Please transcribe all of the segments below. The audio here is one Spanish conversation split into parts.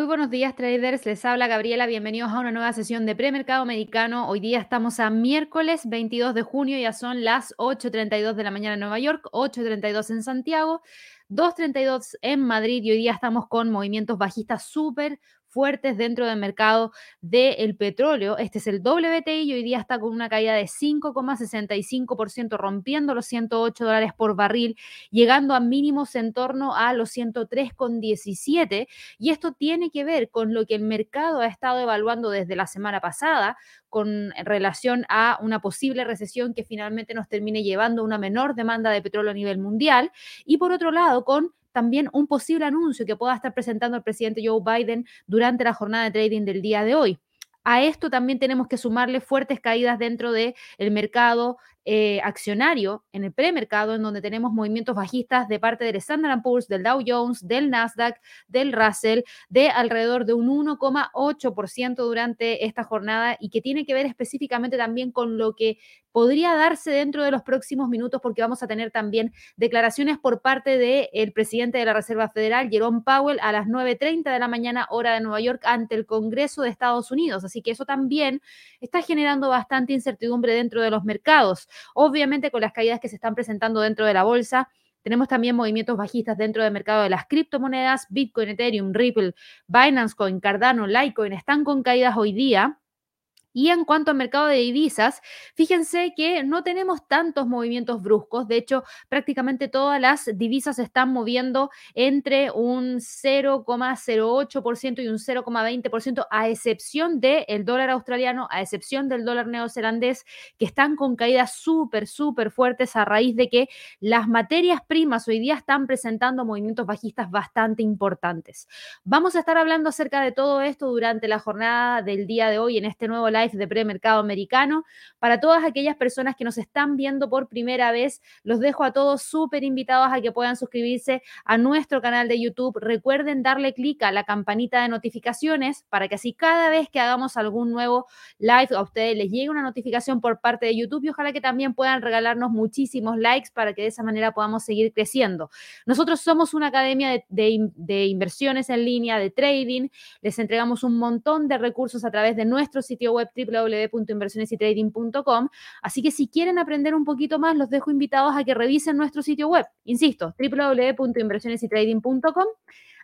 Muy buenos días, traders. Les habla Gabriela. Bienvenidos a una nueva sesión de premercado americano. Hoy día estamos a miércoles 22 de junio, ya son las 8.32 de la mañana en Nueva York, 8.32 en Santiago, 2.32 en Madrid y hoy día estamos con movimientos bajistas súper fuertes dentro del mercado del petróleo. Este es el WTI y hoy día está con una caída de 5,65%, rompiendo los 108 dólares por barril, llegando a mínimos en torno a los 103,17. Y esto tiene que ver con lo que el mercado ha estado evaluando desde la semana pasada con relación a una posible recesión que finalmente nos termine llevando a una menor demanda de petróleo a nivel mundial. Y por otro lado, con también un posible anuncio que pueda estar presentando el presidente Joe Biden durante la jornada de trading del día de hoy. A esto también tenemos que sumarle fuertes caídas dentro del mercado eh, accionario en el premercado, en donde tenemos movimientos bajistas de parte del Standard Poor's, del Dow Jones, del Nasdaq, del Russell, de alrededor de un 1,8% durante esta jornada y que tiene que ver específicamente también con lo que podría darse dentro de los próximos minutos, porque vamos a tener también declaraciones por parte del presidente de la Reserva Federal, Jerome Powell, a las 9.30 de la mañana, hora de Nueva York, ante el Congreso de Estados Unidos. Así que eso también está generando bastante incertidumbre dentro de los mercados. Obviamente con las caídas que se están presentando dentro de la bolsa, tenemos también movimientos bajistas dentro del mercado de las criptomonedas. Bitcoin, Ethereum, Ripple, Binance Coin, Cardano, Litecoin están con caídas hoy día. Y en cuanto al mercado de divisas, fíjense que no tenemos tantos movimientos bruscos. De hecho, prácticamente todas las divisas se están moviendo entre un 0,08% y un 0,20%, a excepción del dólar australiano, a excepción del dólar neozelandés, que están con caídas súper, súper fuertes a raíz de que las materias primas hoy día están presentando movimientos bajistas bastante importantes. Vamos a estar hablando acerca de todo esto durante la jornada del día de hoy en este nuevo live de premercado americano. Para todas aquellas personas que nos están viendo por primera vez, los dejo a todos súper invitados a que puedan suscribirse a nuestro canal de YouTube. Recuerden darle clic a la campanita de notificaciones para que así cada vez que hagamos algún nuevo live a ustedes les llegue una notificación por parte de YouTube y ojalá que también puedan regalarnos muchísimos likes para que de esa manera podamos seguir creciendo. Nosotros somos una academia de, de, de inversiones en línea, de trading. Les entregamos un montón de recursos a través de nuestro sitio web www.inversionesytrading.com. Así que si quieren aprender un poquito más, los dejo invitados a que revisen nuestro sitio web. Insisto, www.inversionesytrading.com.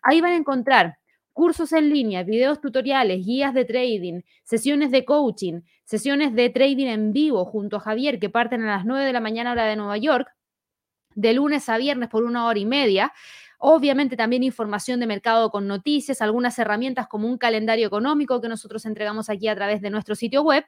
Ahí van a encontrar cursos en línea, videos tutoriales, guías de trading, sesiones de coaching, sesiones de trading en vivo junto a Javier que parten a las 9 de la mañana hora de Nueva York, de lunes a viernes por una hora y media. Obviamente también información de mercado con noticias, algunas herramientas como un calendario económico que nosotros entregamos aquí a través de nuestro sitio web.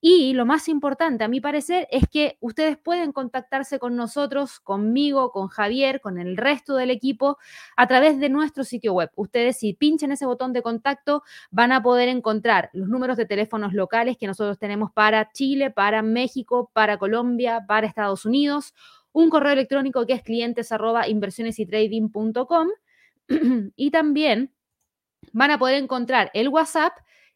Y lo más importante, a mi parecer, es que ustedes pueden contactarse con nosotros, conmigo, con Javier, con el resto del equipo, a través de nuestro sitio web. Ustedes si pinchan ese botón de contacto van a poder encontrar los números de teléfonos locales que nosotros tenemos para Chile, para México, para Colombia, para Estados Unidos un correo electrónico que es clientes arroba inversionesytrading.com y también van a poder encontrar el WhatsApp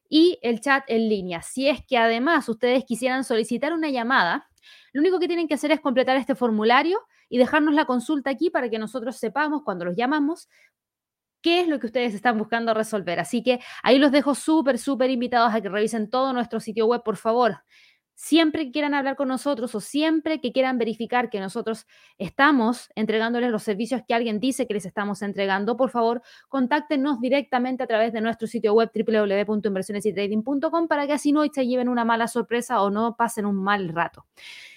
y el chat en línea. Si es que además ustedes quisieran solicitar una llamada, lo único que tienen que hacer es completar este formulario y dejarnos la consulta aquí para que nosotros sepamos cuando los llamamos qué es lo que ustedes están buscando resolver. Así que ahí los dejo súper, súper invitados a que revisen todo nuestro sitio web, por favor siempre que quieran hablar con nosotros o siempre que quieran verificar que nosotros estamos entregándoles los servicios que alguien dice que les estamos entregando, por favor, contáctenos directamente a través de nuestro sitio web www.inversionesytrading.com para que así no se lleven una mala sorpresa o no pasen un mal rato.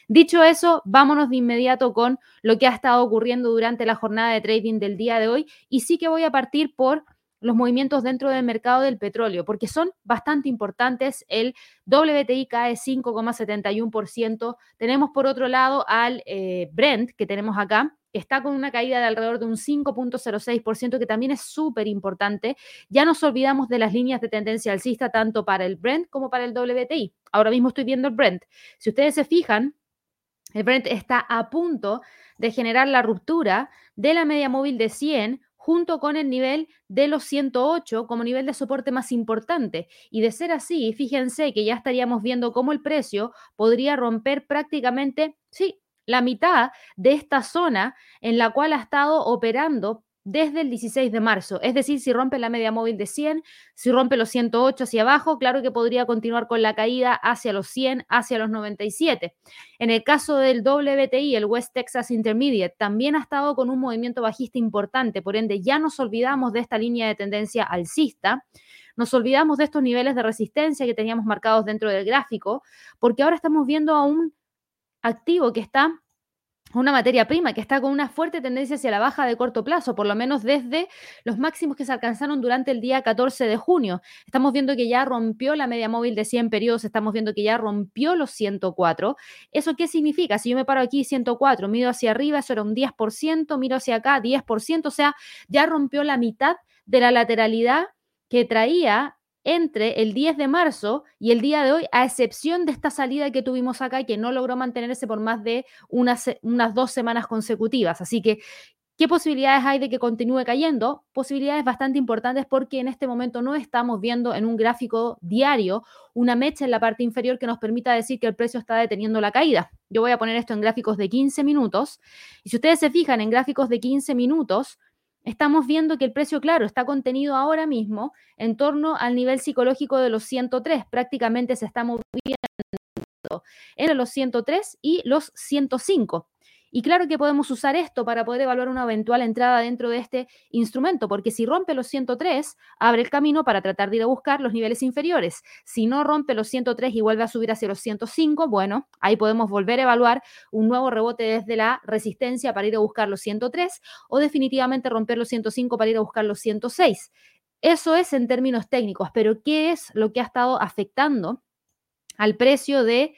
Dicho eso, vámonos de inmediato con lo que ha estado ocurriendo durante la jornada de trading del día de hoy y sí que voy a partir por los movimientos dentro del mercado del petróleo, porque son bastante importantes. El WTI cae 5,71%. Tenemos por otro lado al eh, Brent, que tenemos acá, que está con una caída de alrededor de un 5.06%, que también es súper importante. Ya nos olvidamos de las líneas de tendencia alcista tanto para el Brent como para el WTI. Ahora mismo estoy viendo el Brent. Si ustedes se fijan, el Brent está a punto de generar la ruptura de la media móvil de 100 junto con el nivel de los 108 como nivel de soporte más importante. Y de ser así, fíjense que ya estaríamos viendo cómo el precio podría romper prácticamente, sí, la mitad de esta zona en la cual ha estado operando desde el 16 de marzo. Es decir, si rompe la media móvil de 100, si rompe los 108 hacia abajo, claro que podría continuar con la caída hacia los 100, hacia los 97. En el caso del WTI, el West Texas Intermediate, también ha estado con un movimiento bajista importante, por ende ya nos olvidamos de esta línea de tendencia alcista. Nos olvidamos de estos niveles de resistencia que teníamos marcados dentro del gráfico, porque ahora estamos viendo a un activo que está una materia prima que está con una fuerte tendencia hacia la baja de corto plazo, por lo menos desde los máximos que se alcanzaron durante el día 14 de junio. Estamos viendo que ya rompió la media móvil de 100 periodos, estamos viendo que ya rompió los 104. ¿Eso qué significa? Si yo me paro aquí 104, miro hacia arriba, eso era un 10%, miro hacia acá 10%, o sea, ya rompió la mitad de la lateralidad que traía entre el 10 de marzo y el día de hoy, a excepción de esta salida que tuvimos acá, que no logró mantenerse por más de unas, unas dos semanas consecutivas. Así que, ¿qué posibilidades hay de que continúe cayendo? Posibilidades bastante importantes porque en este momento no estamos viendo en un gráfico diario una mecha en la parte inferior que nos permita decir que el precio está deteniendo la caída. Yo voy a poner esto en gráficos de 15 minutos. Y si ustedes se fijan en gráficos de 15 minutos, estamos viendo que el precio, claro, está contenido ahora mismo en torno al nivel psicológico de los 103. Prácticamente se está moviendo entre los 103 y los 105. Y claro que podemos usar esto para poder evaluar una eventual entrada dentro de este instrumento, porque si rompe los 103, abre el camino para tratar de ir a buscar los niveles inferiores. Si no rompe los 103 y vuelve a subir hacia los 105, bueno, ahí podemos volver a evaluar un nuevo rebote desde la resistencia para ir a buscar los 103 o definitivamente romper los 105 para ir a buscar los 106. Eso es en términos técnicos, pero ¿qué es lo que ha estado afectando al precio de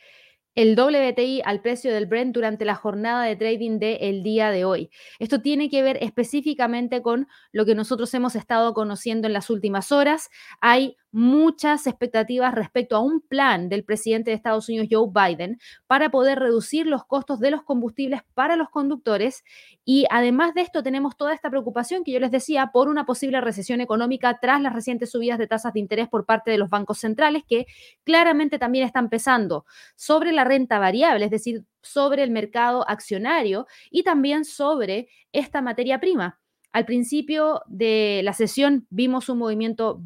el WTI al precio del Brent durante la jornada de trading del día de hoy. Esto tiene que ver específicamente con lo que nosotros hemos estado conociendo en las últimas horas. Hay muchas expectativas respecto a un plan del presidente de Estados Unidos, Joe Biden, para poder reducir los costos de los combustibles para los conductores. Y además de esto, tenemos toda esta preocupación que yo les decía por una posible recesión económica tras las recientes subidas de tasas de interés por parte de los bancos centrales, que claramente también están pesando sobre la renta variable, es decir, sobre el mercado accionario y también sobre esta materia prima. Al principio de la sesión vimos un movimiento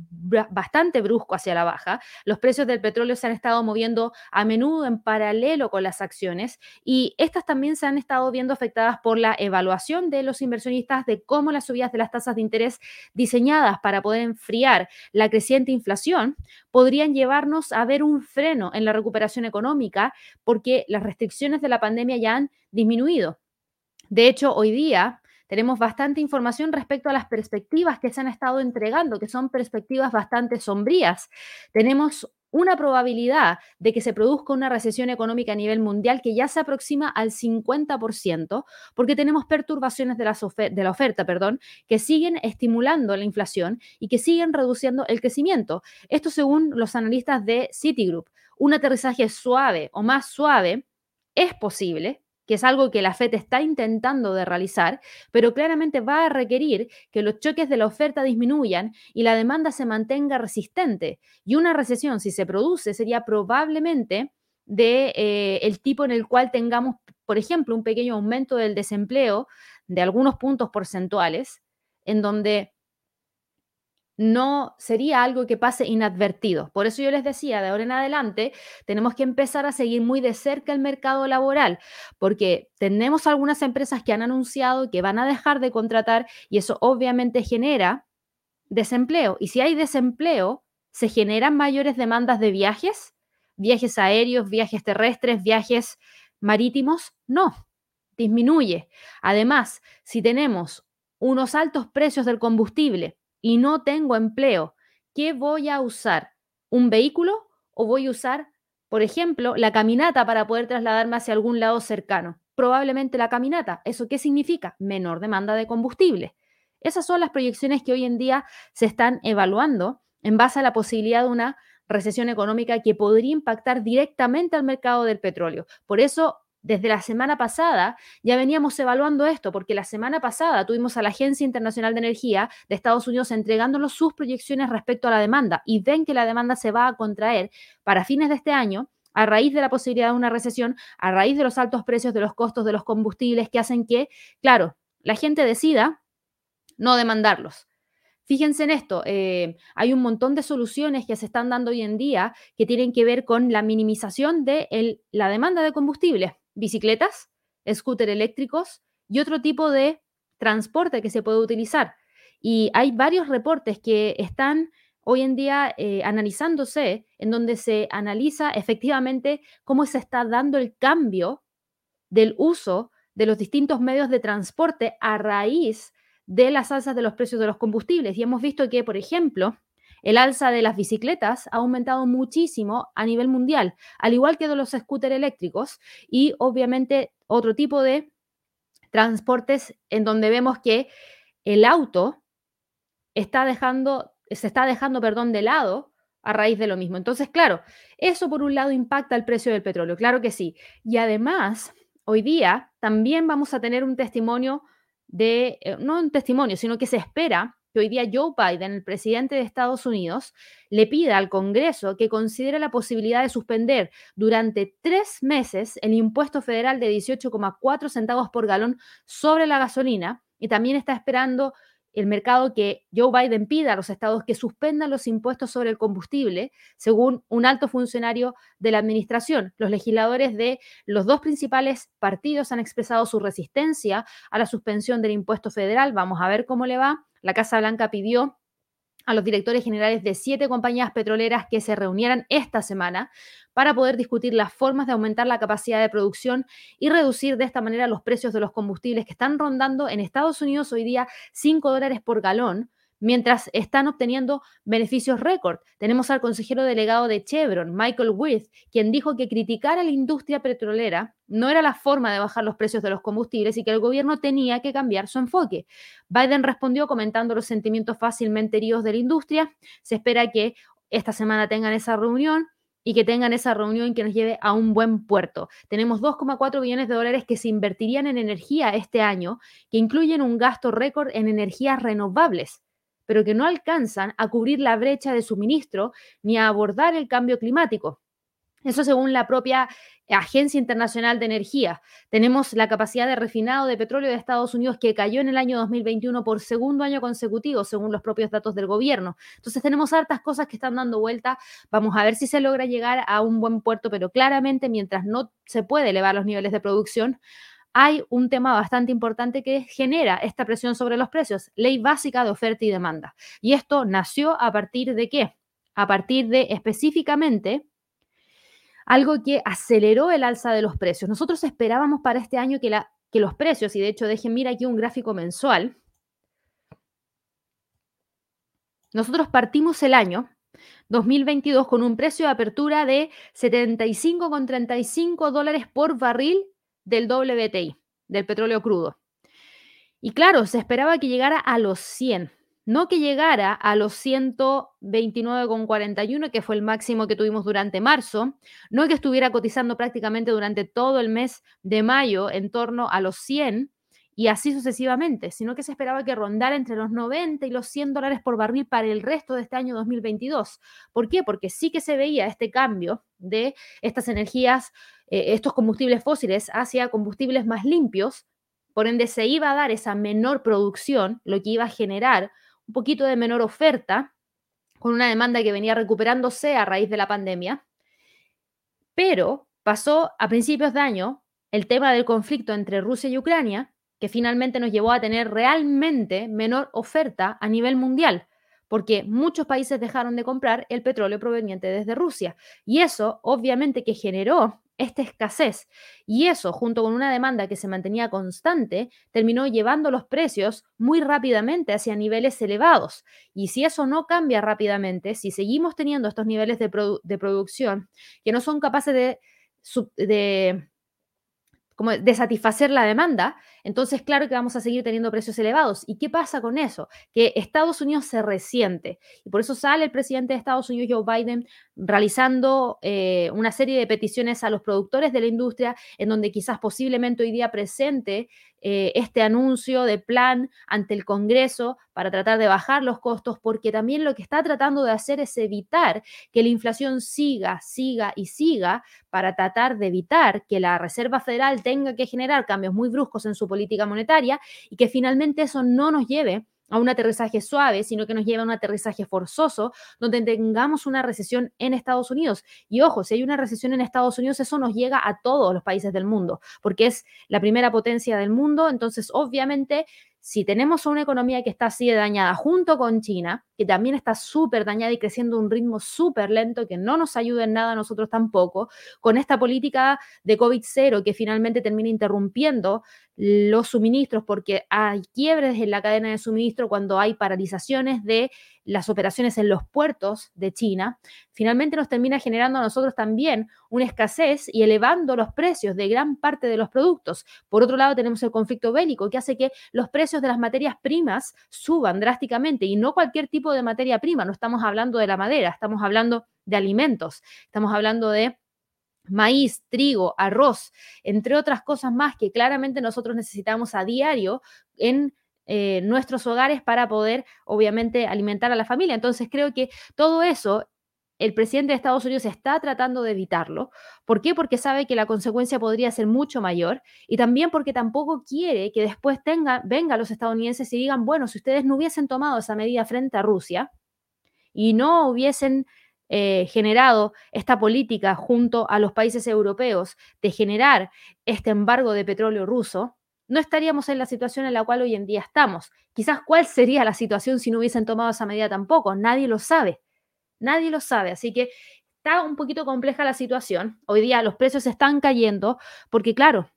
bastante brusco hacia la baja. Los precios del petróleo se han estado moviendo a menudo en paralelo con las acciones y estas también se han estado viendo afectadas por la evaluación de los inversionistas de cómo las subidas de las tasas de interés diseñadas para poder enfriar la creciente inflación podrían llevarnos a ver un freno en la recuperación económica porque las restricciones de la pandemia ya han disminuido. De hecho, hoy día tenemos bastante información respecto a las perspectivas que se han estado entregando, que son perspectivas bastante sombrías. Tenemos una probabilidad de que se produzca una recesión económica a nivel mundial que ya se aproxima al 50%, porque tenemos perturbaciones de la, oferta, perdón, que siguen estimulando la inflación y que siguen reduciendo el crecimiento. Esto según los analistas de Citigroup. Un aterrizaje suave o más suave es posible, que es algo que la FED está intentando de realizar, pero claramente va a requerir que los choques de la oferta disminuyan y la demanda se mantenga resistente. Y una recesión, si se produce, sería probablemente de eh, el tipo en el cual tengamos, por ejemplo, un pequeño aumento del desempleo de algunos puntos porcentuales, en donde no sería algo que pase inadvertido. Por eso yo les decía, de ahora en adelante tenemos que empezar a seguir muy de cerca el mercado laboral, porque tenemos algunas empresas que han anunciado que van a dejar de contratar y eso obviamente genera desempleo. Y si hay desempleo, se generan mayores demandas de viajes, viajes aéreos, viajes terrestres, viajes marítimos. No, disminuye. Además, si tenemos unos altos precios del combustible, y no tengo empleo, ¿qué voy a usar? ¿Un vehículo o voy a usar, por ejemplo, la caminata para poder trasladarme hacia algún lado cercano? Probablemente la caminata. ¿Eso qué significa? Menor demanda de combustible. Esas son las proyecciones que hoy en día se están evaluando en base a la posibilidad de una recesión económica que podría impactar directamente al mercado del petróleo. Por eso desde la semana pasada ya veníamos evaluando esto, porque la semana pasada tuvimos a la Agencia Internacional de Energía de Estados Unidos entregándonos sus proyecciones respecto a la demanda y ven que la demanda se va a contraer para fines de este año a raíz de la posibilidad de una recesión, a raíz de los altos precios de los costos de los combustibles que hacen que, claro, la gente decida no demandarlos. Fíjense en esto, eh, hay un montón de soluciones que se están dando hoy en día que tienen que ver con la minimización de la demanda de combustible, bicicletas, scooter eléctricos y otro tipo de transporte que se puede utilizar. Y hay varios reportes que están hoy en día eh, analizándose, en donde se analiza efectivamente cómo se está dando el cambio del uso de los distintos medios de transporte a raíz de las alzas de los precios de los combustibles. Y hemos visto que, por ejemplo, el alza de las bicicletas ha aumentado muchísimo a nivel mundial, al igual que de los scooters eléctricos y obviamente otro tipo de transportes en donde vemos que el auto está dejando, se está dejando, perdón, de lado a raíz de lo mismo. Entonces, claro, eso por un lado impacta el precio del petróleo, claro que sí. Y además, hoy día también vamos a tener un testimonio de, eh, no un testimonio, sino que se espera que hoy día Joe Biden, el presidente de Estados Unidos, le pida al Congreso que considere la posibilidad de suspender durante tres meses el impuesto federal de 18,4 centavos por galón sobre la gasolina y también está esperando el mercado que Joe Biden pida a los estados que suspendan los impuestos sobre el combustible, según un alto funcionario de la administración. Los legisladores de los dos principales partidos han expresado su resistencia a la suspensión del impuesto federal. Vamos a ver cómo le va. La Casa Blanca pidió a los directores generales de siete compañías petroleras que se reunieran esta semana para poder discutir las formas de aumentar la capacidad de producción y reducir de esta manera los precios de los combustibles que están rondando en Estados Unidos hoy día 5 dólares por galón, mientras están obteniendo beneficios récord. Tenemos al consejero delegado de Chevron, Michael Wirth, quien dijo que criticar a la industria petrolera no era la forma de bajar los precios de los combustibles y que el gobierno tenía que cambiar su enfoque. Biden respondió comentando los sentimientos fácilmente heridos de la industria. Se espera que esta semana tengan esa reunión y que tengan esa reunión que nos lleve a un buen puerto. Tenemos 2,4 billones de dólares que se invertirían en energía este año, que incluyen un gasto récord en energías renovables pero que no alcanzan a cubrir la brecha de suministro ni a abordar el cambio climático. Eso según la propia Agencia Internacional de Energía. Tenemos la capacidad de refinado de petróleo de Estados Unidos que cayó en el año 2021 por segundo año consecutivo, según los propios datos del gobierno. Entonces tenemos hartas cosas que están dando vuelta. Vamos a ver si se logra llegar a un buen puerto, pero claramente mientras no se puede elevar los niveles de producción, hay un tema bastante importante que genera esta presión sobre los precios, ley básica de oferta y demanda. Y esto nació a partir de qué? A partir de específicamente algo que aceleró el alza de los precios. Nosotros esperábamos para este año que, los precios, y de hecho dejen mira aquí un gráfico mensual, nosotros partimos el año 2022 con un precio de apertura de 75,35 dólares por barril del WTI, del petróleo crudo. Y claro, se esperaba que llegara a los 100, no que llegara a los 129,41, que fue el máximo que tuvimos durante marzo, no que estuviera cotizando prácticamente durante todo el mes de mayo en torno a los 100 y así sucesivamente, sino que se esperaba que rondara entre los 90 y los 100 dólares por barril para el resto de este año 2022. ¿Por qué? Porque sí que se veía este cambio de estas energías eh, estos combustibles fósiles hacia combustibles más limpios, por ende se iba a dar esa menor producción, lo que iba a generar un poquito de menor oferta, con una demanda que venía recuperándose a raíz de la pandemia. Pero pasó a principios de año el tema del conflicto entre Rusia y Ucrania, que finalmente nos llevó a tener realmente menor oferta a nivel mundial porque muchos países dejaron de comprar el petróleo proveniente desde Rusia. Y eso obviamente que generó esta escasez. Y eso, junto con una demanda que se mantenía constante, terminó llevando los precios muy rápidamente hacia niveles elevados. Y si eso no cambia rápidamente, si seguimos teniendo estos niveles de, producción que no son capaces de, como de satisfacer la demanda, entonces claro que vamos a seguir teniendo precios elevados. ¿Y qué pasa con eso? Que Estados Unidos se resiente y por eso sale el presidente de Estados Unidos, Joe Biden, realizando eh, una serie de peticiones a los productores de la industria en donde quizás posiblemente hoy día presente eh, este anuncio de plan ante el Congreso para tratar de bajar los costos, porque también lo que está tratando de hacer es evitar que la inflación siga, siga y siga para tratar de evitar que la Reserva Federal tenga que generar cambios muy bruscos en su política monetaria y que finalmente eso no nos lleve a un aterrizaje suave, sino que nos lleve a un aterrizaje forzoso, donde tengamos una recesión en Estados Unidos. Y ojo, si hay una recesión en Estados Unidos, eso nos llega a todos los países del mundo, porque es la primera potencia del mundo, entonces obviamente si tenemos una economía que está así de dañada junto con China, que también está súper dañada y creciendo a un ritmo súper lento, que no nos ayuda en nada a nosotros tampoco, con esta política de COVID-0 que finalmente termina interrumpiendo los suministros porque hay quiebres en la cadena de suministro cuando hay paralizaciones de las operaciones en los puertos de China, finalmente nos termina generando a nosotros también una escasez y elevando los precios de gran parte de los productos. Por otro lado, tenemos el conflicto bélico que hace que los precios de las materias primas suban drásticamente y no cualquier tipo de materia prima, no estamos hablando de la madera, estamos hablando de alimentos, estamos hablando de maíz, trigo, arroz, entre otras cosas más que claramente nosotros necesitamos a diario en eh, nuestros hogares para poder, obviamente, alimentar a la familia. Entonces, creo que todo eso el presidente de Estados Unidos está tratando de evitarlo. ¿Por qué? Porque sabe que la consecuencia podría ser mucho mayor y también porque tampoco quiere que después tenga, vengan los estadounidenses y digan, bueno, si ustedes no hubiesen tomado esa medida frente a Rusia y no hubiesen eh, generado esta política junto a los países europeos de generar este embargo de petróleo ruso, no estaríamos en la situación en la cual hoy en día estamos. Quizás cuál sería la situación si no hubiesen tomado esa medida tampoco. Nadie lo sabe. Nadie lo sabe. Así que está un poquito compleja la situación. Hoy día los precios están cayendo porque, claro,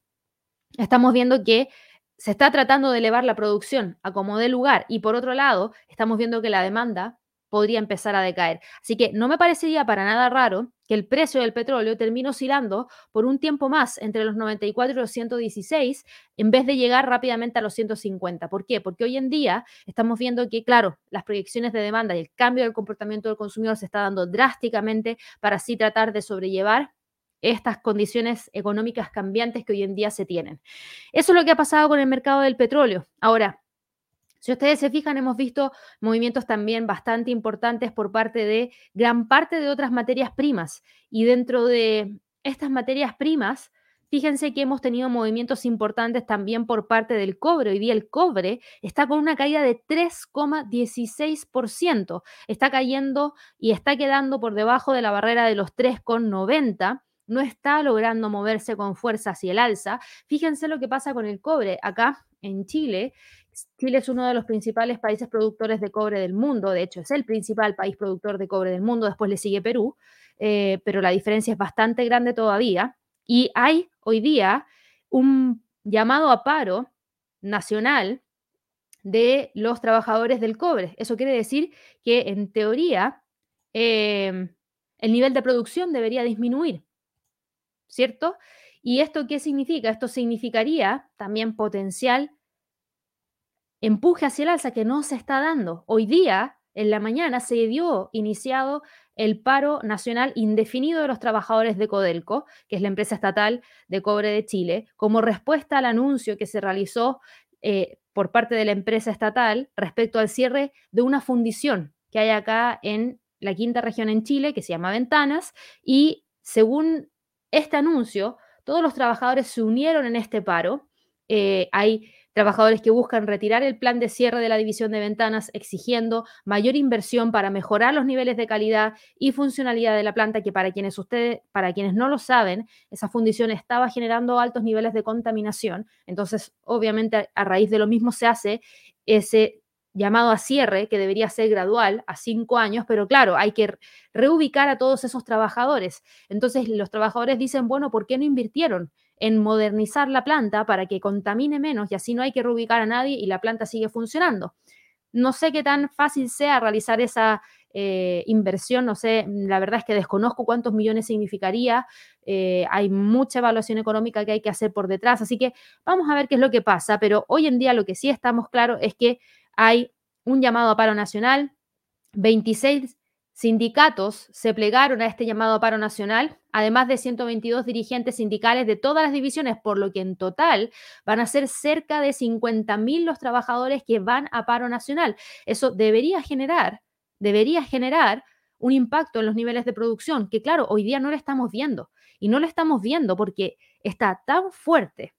estamos viendo que se está tratando de elevar la producción a como dé lugar y por otro lado, estamos viendo que la demanda podría empezar a decaer. Así que no me parecería para nada raro que el precio del petróleo termine oscilando por un tiempo más entre los 94 y los 116 en vez de llegar rápidamente a los 150. ¿Por qué? Porque hoy en día estamos viendo que, claro, las proyecciones de demanda y el cambio del comportamiento del consumidor se está dando drásticamente para así tratar de sobrellevar estas condiciones económicas cambiantes que hoy en día se tienen. Eso es lo que ha pasado con el mercado del petróleo. Ahora, si ustedes se fijan, hemos visto movimientos también bastante importantes por parte de gran parte de otras materias primas. Y dentro de estas materias primas, fíjense que hemos tenido movimientos importantes también por parte del cobre. Hoy día el cobre está con una caída de 3,16%. Está cayendo y está quedando por debajo de la barrera de los 3,90 no está logrando moverse con fuerza hacia el alza. Fíjense lo que pasa con el cobre. Acá en Chile Chile es uno de los principales países productores de cobre del mundo, de hecho es el principal país productor de cobre del mundo, después le sigue Perú, eh, pero la diferencia es bastante grande todavía. Y hay hoy día un llamado a paro nacional de los trabajadores del cobre. Eso quiere decir que en teoría em, el nivel de producción debería disminuir, ¿cierto? ¿Y esto qué significa? Esto significaría también potencial empuje hacia el alza que no se está dando. Hoy día, en la mañana, se dio iniciado el paro nacional indefinido de los trabajadores de Codelco, que es la empresa estatal de cobre de Chile, como respuesta al anuncio que se realizó eh, por parte de la empresa estatal respecto al cierre de una fundición que hay acá en la quinta región en Chile, que se llama Ventanas, y según este anuncio, todos los trabajadores se unieron en este paro. Eh, hay trabajadores que buscan retirar el plan de cierre de la división de ventanas, exigiendo mayor inversión para mejorar los niveles de calidad y funcionalidad de la planta, que para quienes ustedes, para quienes no lo saben, esa fundición estaba generando altos niveles de contaminación. Entonces, obviamente, a raíz de lo mismo se hace ese llamado a cierre, que debería ser gradual, a cinco años, pero claro, hay que reubicar a todos esos trabajadores. Entonces los trabajadores dicen, bueno, ¿por qué no invirtieron en modernizar la planta para que contamine menos y así no hay que reubicar a nadie y la planta sigue funcionando? No sé qué tan fácil sea realizar esa eh, inversión, no sé, la verdad es que desconozco cuántos millones significaría, eh, hay mucha evaluación económica que hay que hacer por detrás, así que vamos a ver qué es lo que pasa, pero hoy en día lo que sí estamos claros es que hay un llamado a paro nacional, 26 sindicatos se plegaron a este llamado paro nacional, además de 122 dirigentes sindicales de todas las divisiones, por lo que en total van a ser cerca de 50.000 los trabajadores que van a paro nacional. Eso debería generar, debería generar un impacto en los niveles de producción, que claro, hoy día no lo estamos viendo. Y no lo estamos viendo porque está tan fuerte,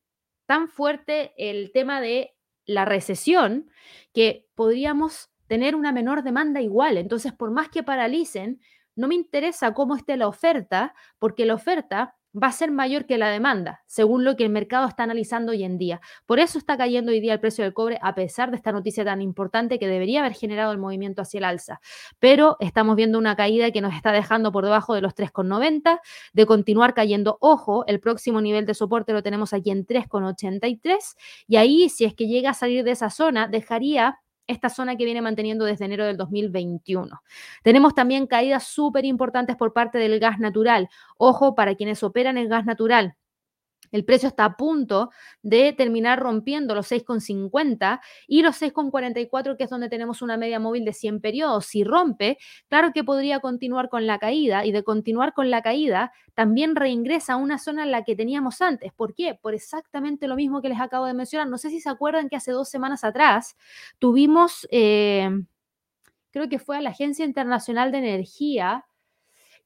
tan fuerte el tema de la recesión que podríamos tener una menor demanda igual. Entonces, por más que paralicen, no me interesa cómo esté la oferta, porque la oferta va a ser mayor que la demanda, según lo que el mercado está analizando hoy en día. Por eso está cayendo hoy día el precio del cobre, a pesar de esta noticia tan importante que debería haber generado el movimiento hacia el alza. Pero estamos viendo una caída que nos está dejando por debajo de los 3,90, de continuar cayendo. Ojo, el próximo nivel de soporte lo tenemos aquí en 3,83 y ahí, si es que llega a salir de esa zona, dejaría esta zona que viene manteniendo desde enero del 2021. Tenemos también caídas súper importantes por parte del gas natural. Ojo, para quienes operan el gas natural, el precio está a punto de terminar rompiendo los 6,50 y los 6,44, que es donde tenemos una media móvil de 100 periodos. Si rompe, claro que podría continuar con la caída y de continuar con la caída, también reingresa a una zona en la que teníamos antes. ¿Por qué? Por exactamente lo mismo que les acabo de mencionar. No sé si se acuerdan que hace dos semanas atrás tuvimos, eh, creo que fue a la Agencia Internacional de Energía,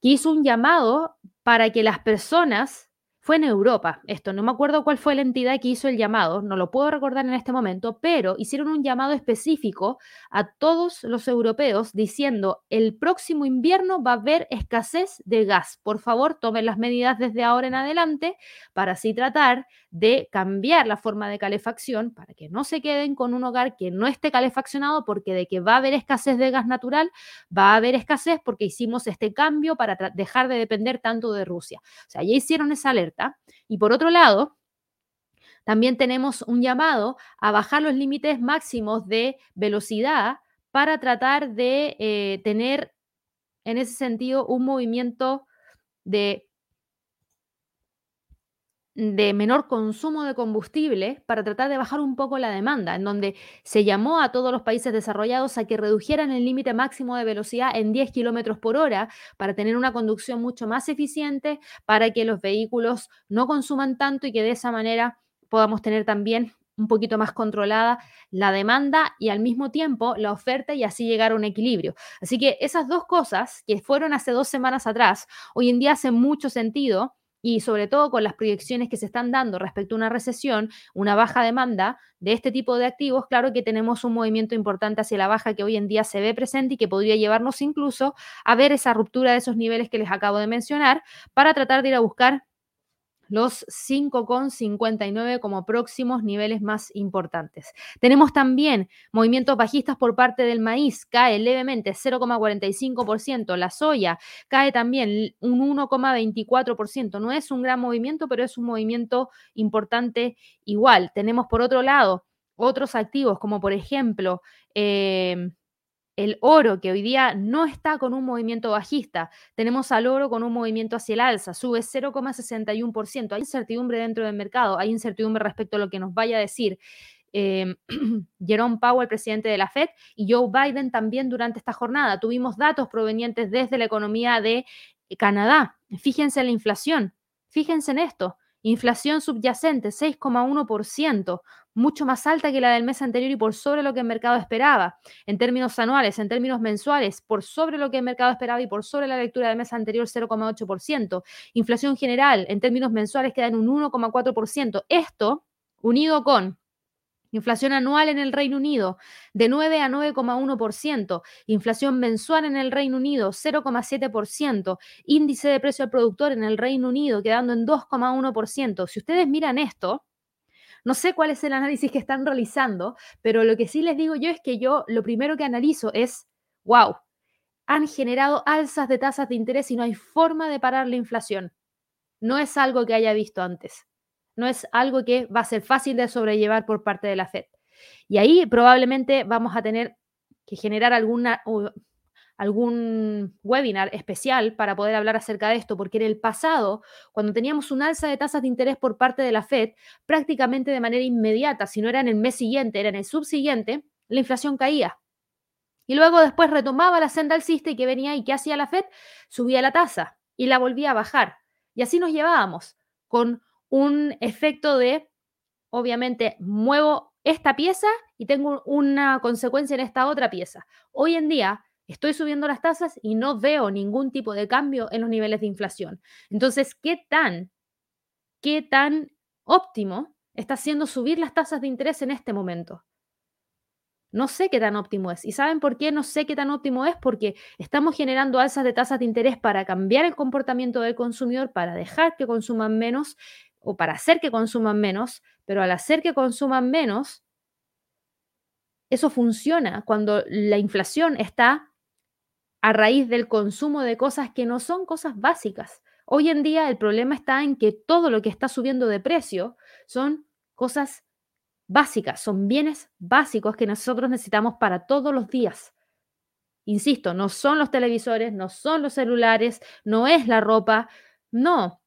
que hizo un llamado para que las personas fue en Europa, esto, no me acuerdo cuál fue la entidad que hizo el llamado, no lo puedo recordar en este momento, pero hicieron un llamado específico a todos los europeos diciendo, el próximo invierno va a haber escasez de gas. Por favor, tomen las medidas desde ahora en adelante para así tratar de cambiar la forma de calefacción para que no se queden con un hogar que no esté calefaccionado porque de que va a haber escasez de gas natural, va a haber escasez porque hicimos este cambio para dejar de depender tanto de Rusia. O sea, ya hicieron esa alerta y por otro lado, también tenemos un llamado a bajar los límites máximos de velocidad para tratar de eh, tener en ese sentido un movimiento de de menor consumo de combustible para tratar de bajar un poco la demanda, en donde se llamó a todos los países desarrollados a que redujeran el límite máximo de velocidad en 10 kilómetros por hora para tener una conducción mucho más eficiente, para que los vehículos no consuman tanto y que de esa manera podamos tener también un poquito más controlada la demanda y al mismo tiempo la oferta y así llegar a un equilibrio. Así que esas dos cosas que fueron hace dos semanas atrás, hoy en día hacen mucho sentido y sobre todo con las proyecciones que se están dando respecto a una recesión, una baja demanda de este tipo de activos, claro que tenemos un movimiento importante hacia la baja que hoy en día se ve presente y que podría llevarnos incluso a ver esa ruptura de esos niveles que les acabo de mencionar para tratar de ir a buscar los 5,59 como próximos niveles más importantes. Tenemos también movimientos bajistas por parte del maíz, cae levemente 0,45%, la soya cae también un 1,24%, no es un gran movimiento, pero es un movimiento importante igual. Tenemos por otro lado otros activos como por ejemplo... Eh, el oro, que hoy día no está con un movimiento bajista, tenemos al oro con un movimiento hacia el alza, sube 0,61%. Hay incertidumbre dentro del mercado, hay incertidumbre respecto a lo que nos vaya a decir eh, Jerome Powell, presidente de la Fed, y Joe Biden también durante esta jornada. Tuvimos datos provenientes desde la economía de Canadá. Fíjense en la inflación, fíjense en esto. Inflación subyacente, 6,1%, mucho más alta que la del mes anterior y por sobre lo que el mercado esperaba. En términos anuales, en términos mensuales, por sobre lo que el mercado esperaba y por sobre la lectura del mes anterior, 0,8%. Inflación general, en términos mensuales, queda en un 1,4%. Esto, unido con Inflación anual en el Reino Unido de 9 a 9,1%. Inflación mensual en el Reino Unido 0,7%. Índice de precio al productor en el Reino Unido quedando en 2,1%. Si ustedes miran esto, no sé cuál es el análisis que están realizando, pero lo que sí les digo yo es que yo lo primero que analizo es, wow, han generado alzas de tasas de interés y no hay forma de parar la inflación. No es algo que haya visto antes no es algo que va a ser fácil de sobrellevar por parte de la Fed. Y ahí probablemente vamos a tener que generar alguna, algún webinar especial para poder hablar acerca de esto, porque en el pasado, cuando teníamos un alza de tasas de interés por parte de la Fed, prácticamente de manera inmediata, si no era en el mes siguiente, era en el subsiguiente, la inflación caía. Y luego después retomaba la senda alcista y que venía y que hacía la Fed, subía la tasa y la volvía a bajar. Y así nos llevábamos con un efecto de, obviamente, muevo esta pieza y tengo una consecuencia en esta otra pieza. Hoy en día estoy subiendo las tasas y no veo ningún tipo de cambio en los niveles de inflación. Entonces, ¿qué tan, qué tan óptimo está haciendo subir las tasas de interés en este momento. No sé qué tan óptimo es. ¿Y saben por qué no sé qué tan óptimo es? Porque estamos generando alzas de tasas de interés para cambiar el comportamiento del consumidor, para dejar que consuman menos o para hacer que consuman menos, pero al hacer que consuman menos, eso funciona cuando la inflación está a raíz del consumo de cosas que no son cosas básicas. Hoy en día el problema está en que todo lo que está subiendo de precio son cosas básicas, son bienes básicos que nosotros necesitamos para todos los días. Insisto, no son los televisores, no son los celulares, no es la ropa, no.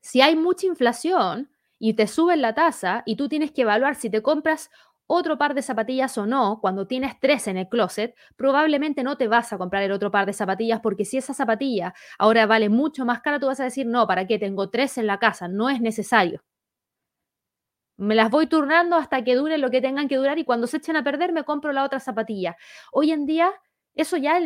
Si hay mucha inflación y te suben la tasa y tú tienes que evaluar si te compras otro par de zapatillas o no, cuando tienes tres en el closet, probablemente no te vas a comprar el otro par de zapatillas porque si esa zapatilla ahora vale mucho más cara, tú vas a decir, no, ¿para qué? Tengo tres en la casa, no es necesario. Me las voy turnando hasta que dure lo que tengan que durar y cuando se echen a perder me compro la otra zapatilla. Hoy en día eso ya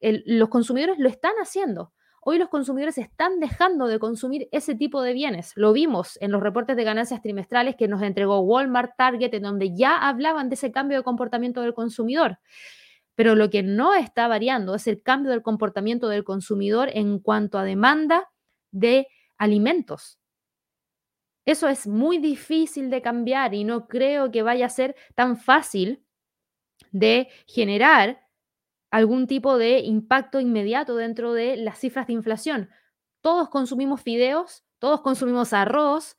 los consumidores lo están haciendo. Hoy los consumidores están dejando de consumir ese tipo de bienes. Lo vimos en los reportes de ganancias trimestrales que nos entregó Walmart, Target, en donde ya hablaban de ese cambio de comportamiento del consumidor. Pero lo que no está variando es el cambio del comportamiento del consumidor en cuanto a demanda de alimentos. Eso es muy difícil de cambiar y no creo que vaya a ser tan fácil de generar algún tipo de impacto inmediato dentro de las cifras de inflación. Todos consumimos fideos, todos consumimos arroz,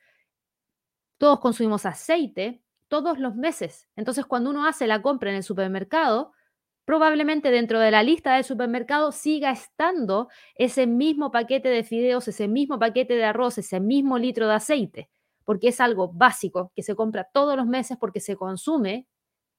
todos consumimos aceite todos los meses. Entonces, cuando uno hace la compra en el supermercado, probablemente dentro de la lista del supermercado siga estando ese mismo paquete de fideos, ese mismo paquete de arroz, ese mismo litro de aceite porque es algo básico que se compra todos los meses porque se consume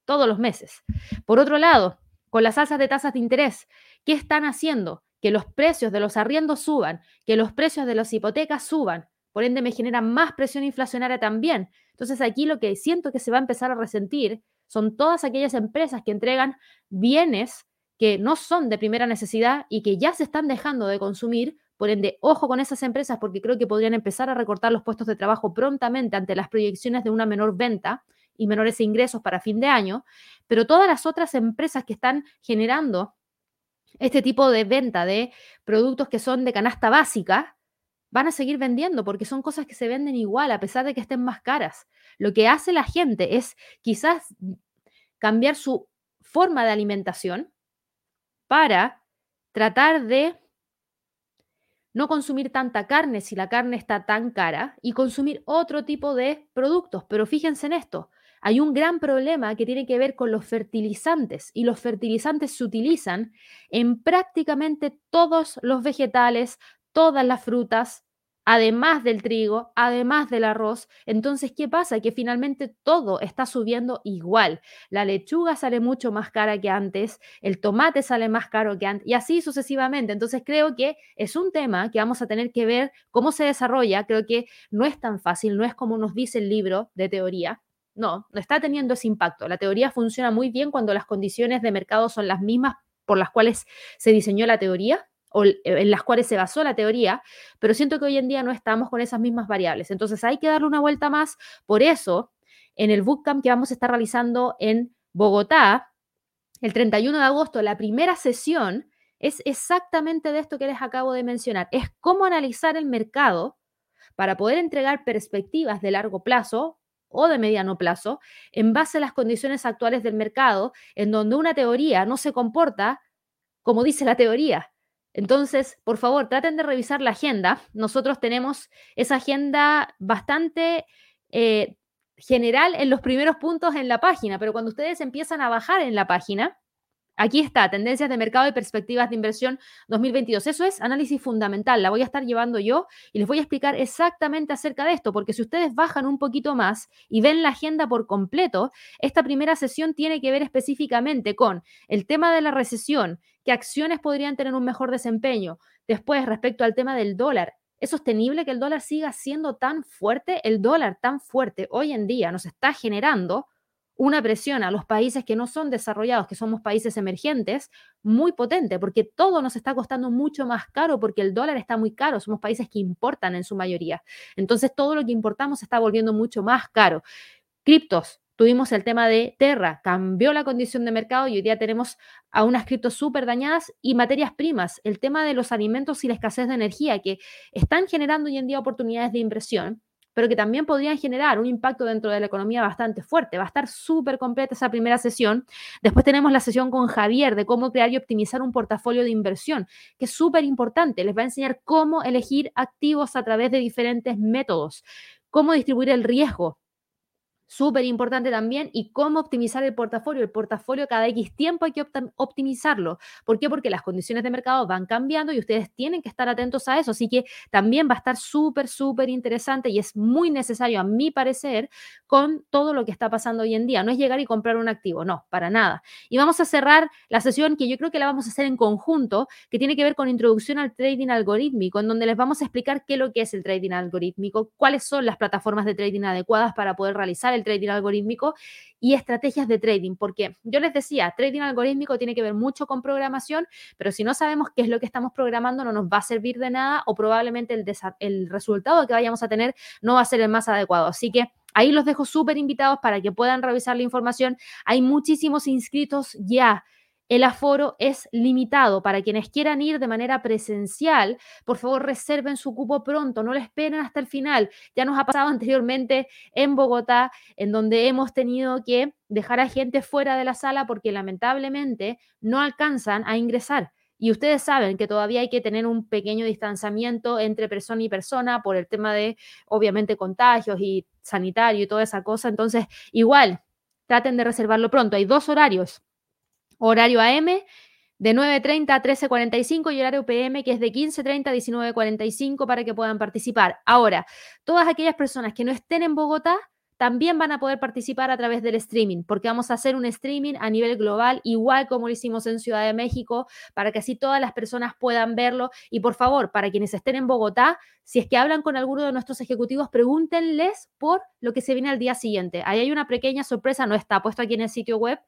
todos los meses. Por otro lado, con las alzas de tasas de interés, ¿qué están haciendo? Que los precios de los arriendos suban, que los precios de las hipotecas suban. Por ende, me genera más presión inflacionaria también. Entonces, aquí lo que siento que se va a empezar a resentir son todas aquellas empresas que entregan bienes que no son de primera necesidad y que ya se están dejando de consumir por ende, ojo con esas empresas porque creo que podrían empezar a recortar los puestos de trabajo prontamente ante las proyecciones de una menor venta y menores ingresos para fin de año, pero todas las otras empresas que están generando este tipo de venta de productos que son de canasta básica, van a seguir vendiendo porque son cosas que se venden igual a pesar de que estén más caras. Lo que hace la gente es quizás cambiar su forma de alimentación para tratar de no consumir tanta carne si la carne está tan cara y consumir otro tipo de productos. Pero fíjense en esto, hay un gran problema que tiene que ver con los fertilizantes y los fertilizantes se utilizan en prácticamente todos los vegetales, todas las frutas, además del trigo, además del arroz. Entonces, ¿qué pasa? Que finalmente todo está subiendo igual. La lechuga sale mucho más cara que antes, el tomate sale más caro que antes y así sucesivamente. Entonces, creo que es un tema que vamos a tener que ver cómo se desarrolla. Creo que no es tan fácil, no es como nos dice el libro de teoría. No, no está teniendo ese impacto. La teoría funciona muy bien cuando las condiciones de mercado son las mismas por las cuales se diseñó la teoría o en las cuales se basó la teoría, pero siento que hoy en día no estamos con esas mismas variables. Entonces hay que darle una vuelta más. Por eso, en el bootcamp que vamos a estar realizando en Bogotá, el 31 de agosto, la primera sesión es exactamente de esto que les acabo de mencionar. Es cómo analizar el mercado para poder entregar perspectivas de largo plazo o de mediano plazo en base a las condiciones actuales del mercado, en donde una teoría no se comporta como dice la teoría, entonces, por favor, traten de revisar la agenda. Nosotros tenemos esa agenda bastante eh, general en los primeros puntos en la página, pero cuando ustedes empiezan a bajar en la página, Aquí está, tendencias de mercado y perspectivas de inversión 2022. Eso es análisis fundamental. La voy a estar llevando yo y les voy a explicar exactamente acerca de esto, porque si ustedes bajan un poquito más y ven la agenda por completo, esta primera sesión tiene que ver específicamente con el tema de la recesión, qué acciones podrían tener un mejor desempeño. Después, respecto al tema del dólar, ¿Es sostenible que el dólar siga siendo tan fuerte? El dólar tan fuerte hoy en día nos está generando una presión a los países que no son desarrollados, que somos países emergentes, muy potente, porque todo nos está costando mucho más caro, porque el dólar está muy caro, somos países que importan en su mayoría. Entonces todo lo que importamos está volviendo mucho más caro. Criptos, Tuvimos el tema de Terra, cambió la condición de mercado y hoy día tenemos a unas criptos súper dañadas y materias primas, el tema de los alimentos y la escasez de energía que están generando hoy en día oportunidades de inversión, pero que también podrían generar un impacto dentro de la economía bastante fuerte. Va a estar súper completa esa primera sesión. Después tenemos la sesión con Javier de cómo crear y optimizar un portafolio de inversión, que es súper importante. Les va a enseñar cómo elegir activos a través de diferentes métodos, cómo distribuir el riesgo, súper importante también, y cómo optimizar el portafolio. El portafolio cada X tiempo hay que optimizarlo. ¿Por qué? Porque las condiciones de mercado van cambiando y ustedes tienen que estar atentos a eso. Así que también va a estar súper, súper interesante y es muy necesario, a mi parecer, con todo lo que está pasando hoy en día. No es llegar y comprar un activo, no, para nada. Y vamos a cerrar la sesión que yo creo que la vamos a hacer en conjunto, que tiene que ver con introducción al trading algorítmico, en donde les vamos a explicar qué es lo que es el trading algorítmico, cuáles son las plataformas de trading adecuadas para poder realizar el trading algorítmico y estrategias de trading, porque yo les decía, trading algorítmico tiene que ver mucho con programación, pero si no sabemos qué es lo que estamos programando, no nos va a servir de nada o probablemente el, el resultado que vayamos a tener no va a ser el más adecuado. Así que ahí los dejo súper invitados para que puedan revisar la información. Hay muchísimos inscritos ya el aforo es limitado. Para quienes quieran ir de manera presencial, por favor reserven su cupo pronto, no le esperen hasta el final. Ya nos ha pasado anteriormente en Bogotá, en donde hemos tenido que dejar a gente fuera de la sala porque lamentablemente no alcanzan a ingresar. Y ustedes saben que todavía hay que tener un pequeño distanciamiento entre persona y persona por el tema de, obviamente, contagios y sanitario y toda esa cosa. Entonces, igual, traten de reservarlo pronto. Hay dos horarios horario AM de 9.30 a 13.45 y horario PM que es de 15.30 a 19.45 para que puedan participar. Ahora, todas aquellas personas que no estén en Bogotá también van a poder participar a través del streaming, porque vamos a hacer un streaming a nivel global, igual como lo hicimos en Ciudad de México, para que así todas las personas puedan verlo. Y por favor, para quienes estén en Bogotá, si es que hablan con alguno de nuestros ejecutivos, pregúntenles por lo que se viene al día siguiente. Ahí hay una pequeña sorpresa, no está puesto aquí en el sitio web,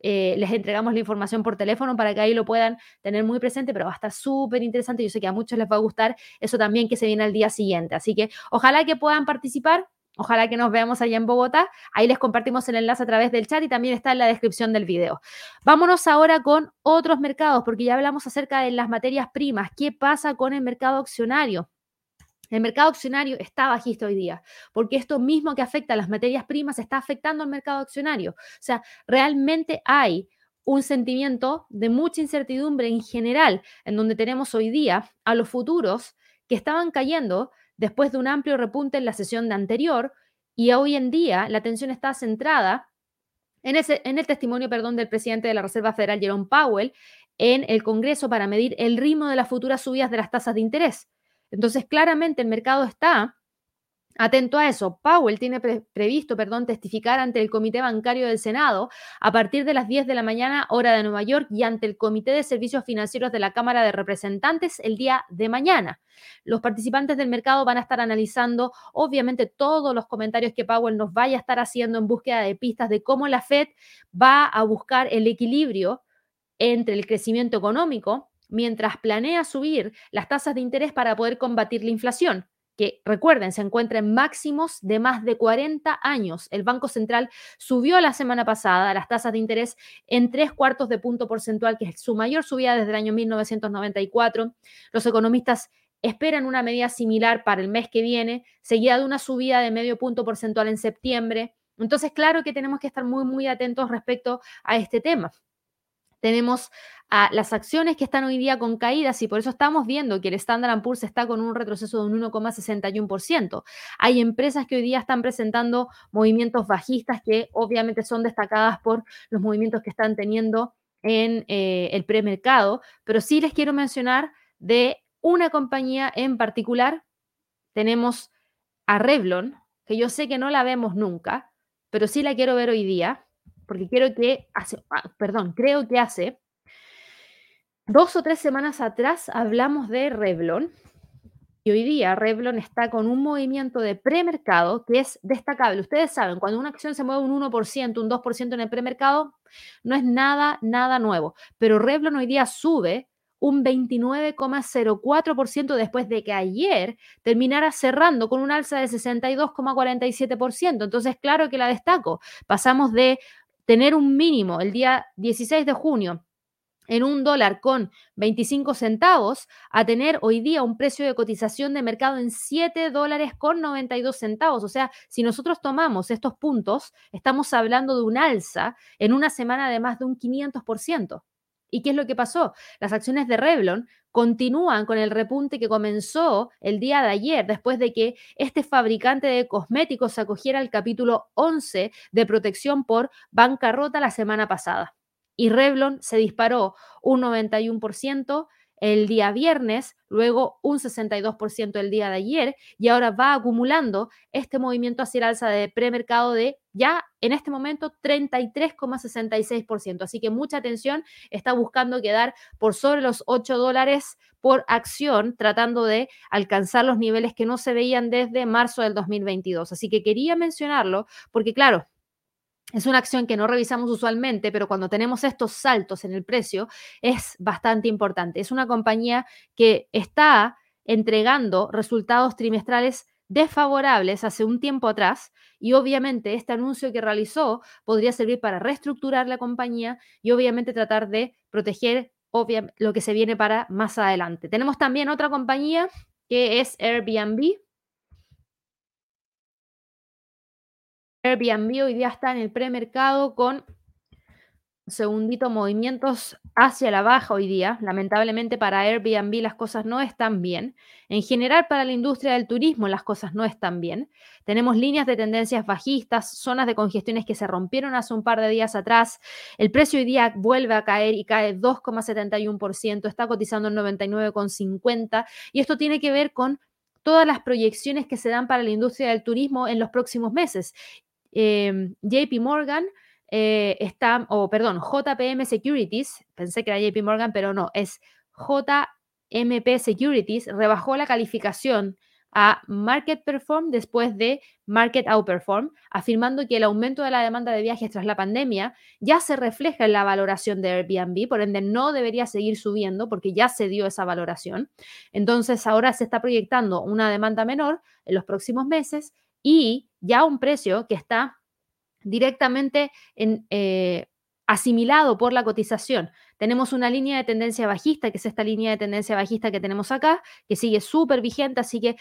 eh, les entregamos la información por teléfono para que ahí lo puedan tener muy presente, pero va a estar súper interesante. Yo sé que a muchos les va a gustar eso también que se viene al día siguiente. Así que ojalá que puedan participar. Ojalá que nos veamos allá en Bogotá. Ahí les compartimos el enlace a través del chat y también está en la descripción del video. Vámonos ahora con otros mercados, porque ya hablamos acerca de las materias primas. ¿Qué pasa con el mercado accionario? El mercado accionario está bajista hoy día, porque esto mismo que afecta a las materias primas está afectando al mercado accionario. O sea, realmente hay un sentimiento de mucha incertidumbre en general, en donde tenemos hoy día a los futuros que estaban cayendo después de un amplio repunte en la sesión de anterior y hoy en día la atención está centrada en, ese, en el testimonio perdón, del presidente de la Reserva Federal, Jerome Powell, en el Congreso para medir el ritmo de las futuras subidas de las tasas de interés. Entonces, claramente el mercado está atento a eso. Powell tiene previsto, perdón, testificar ante el Comité Bancario del Senado a partir de las 10 de la mañana, hora de Nueva York, y ante el Comité de Servicios Financieros de la Cámara de Representantes el día de mañana. Los participantes del mercado van a estar analizando, obviamente, todos los comentarios que Powell nos vaya a estar haciendo en búsqueda de pistas de cómo la Fed va a buscar el equilibrio entre el crecimiento económico mientras planea subir las tasas de interés para poder combatir la inflación que recuerden, se encuentra en máximos de más de 40 años. El Banco Central subió la semana pasada las tasas de interés en tres cuartos de punto porcentual, que es su mayor subida desde el año 1994. Los economistas esperan una medida similar para el mes que viene, seguida de una subida de medio punto porcentual en septiembre. Entonces, claro que tenemos que estar muy, muy atentos respecto a este tema. Tenemos a las acciones que están hoy día con caídas y por eso estamos viendo que el Standard Poor's está con un retroceso de un 1,61%. Hay empresas que hoy día están presentando movimientos bajistas que obviamente son destacadas por los movimientos que están teniendo en eh, el premercado, pero sí les quiero mencionar de una compañía en particular. Tenemos a Revlon, que yo sé que no la vemos nunca, pero sí la quiero ver hoy día, porque quiero que hace, ah, perdón, creo que hace Dos o tres semanas atrás hablamos de Revlon Y hoy día Revlon está con un movimiento de premercado que es destacable. Ustedes saben, cuando una acción se mueve un 1%, un 2% en el premercado, no es nada, nada nuevo. Pero Revlon hoy día sube un 29,04% después de que ayer terminara cerrando con un alza de 62,47%. Entonces, claro que la destaco. Pasamos de tener un mínimo el día 16 de junio en un dólar con 25 centavos a tener hoy día un precio de cotización de mercado en 7 dólares con 92 centavos. O sea, si nosotros tomamos estos puntos, estamos hablando de un alza en una semana de más de un 500%. ¿Y qué es lo que pasó? Las acciones de Revlon continúan con el repunte que comenzó el día de ayer, después de que este fabricante de cosméticos acogiera el capítulo 11 de protección por bancarrota la semana pasada y Revlon se disparó un 91% el día viernes, luego un 62% el día de ayer y ahora va acumulando este movimiento hacia el alza de premercado de ya en este momento 33,66%. Así que mucha atención, está buscando quedar por sobre los 8 dólares por acción, tratando de alcanzar los niveles que no se veían desde marzo del 2022. Así que quería mencionarlo porque claro, es una acción que no revisamos usualmente, pero cuando tenemos estos saltos en el precio es bastante importante. Es una compañía que está entregando resultados trimestrales desfavorables hace un tiempo atrás y obviamente este anuncio que realizó podría servir para reestructurar la compañía y obviamente tratar de proteger lo que se viene para más adelante. Tenemos también otra compañía que es Airbnb, Airbnb hoy día está en el premercado con segundito movimientos hacia la baja hoy día. Lamentablemente para Airbnb las cosas no están bien. En general para la industria del turismo las cosas no están bien. Tenemos líneas de tendencias bajistas, zonas de congestiones que se rompieron hace un par de días atrás. El precio hoy día vuelve a caer y cae 2,71%, está cotizando en 99,50 y esto tiene que ver con todas las proyecciones que se dan para la industria del turismo en los próximos meses. Em, JP Morgan eh, está, o perdón, JPM Securities, pensé que era JP Morgan, pero no, es JMP Securities, rebajó la calificación a Market Perform después de Market Outperform, afirmando que el aumento de la demanda de viajes tras la pandemia ya se refleja en la valoración de Airbnb, por ende no debería seguir subiendo porque ya se dio esa valoración. Entonces ahora se está proyectando una demanda menor en los próximos meses y ya un precio que está directamente en, eh, asimilado por la cotización. Tenemos una línea de tendencia bajista, que es esta línea de tendencia bajista que tenemos acá, que sigue súper vigente, así que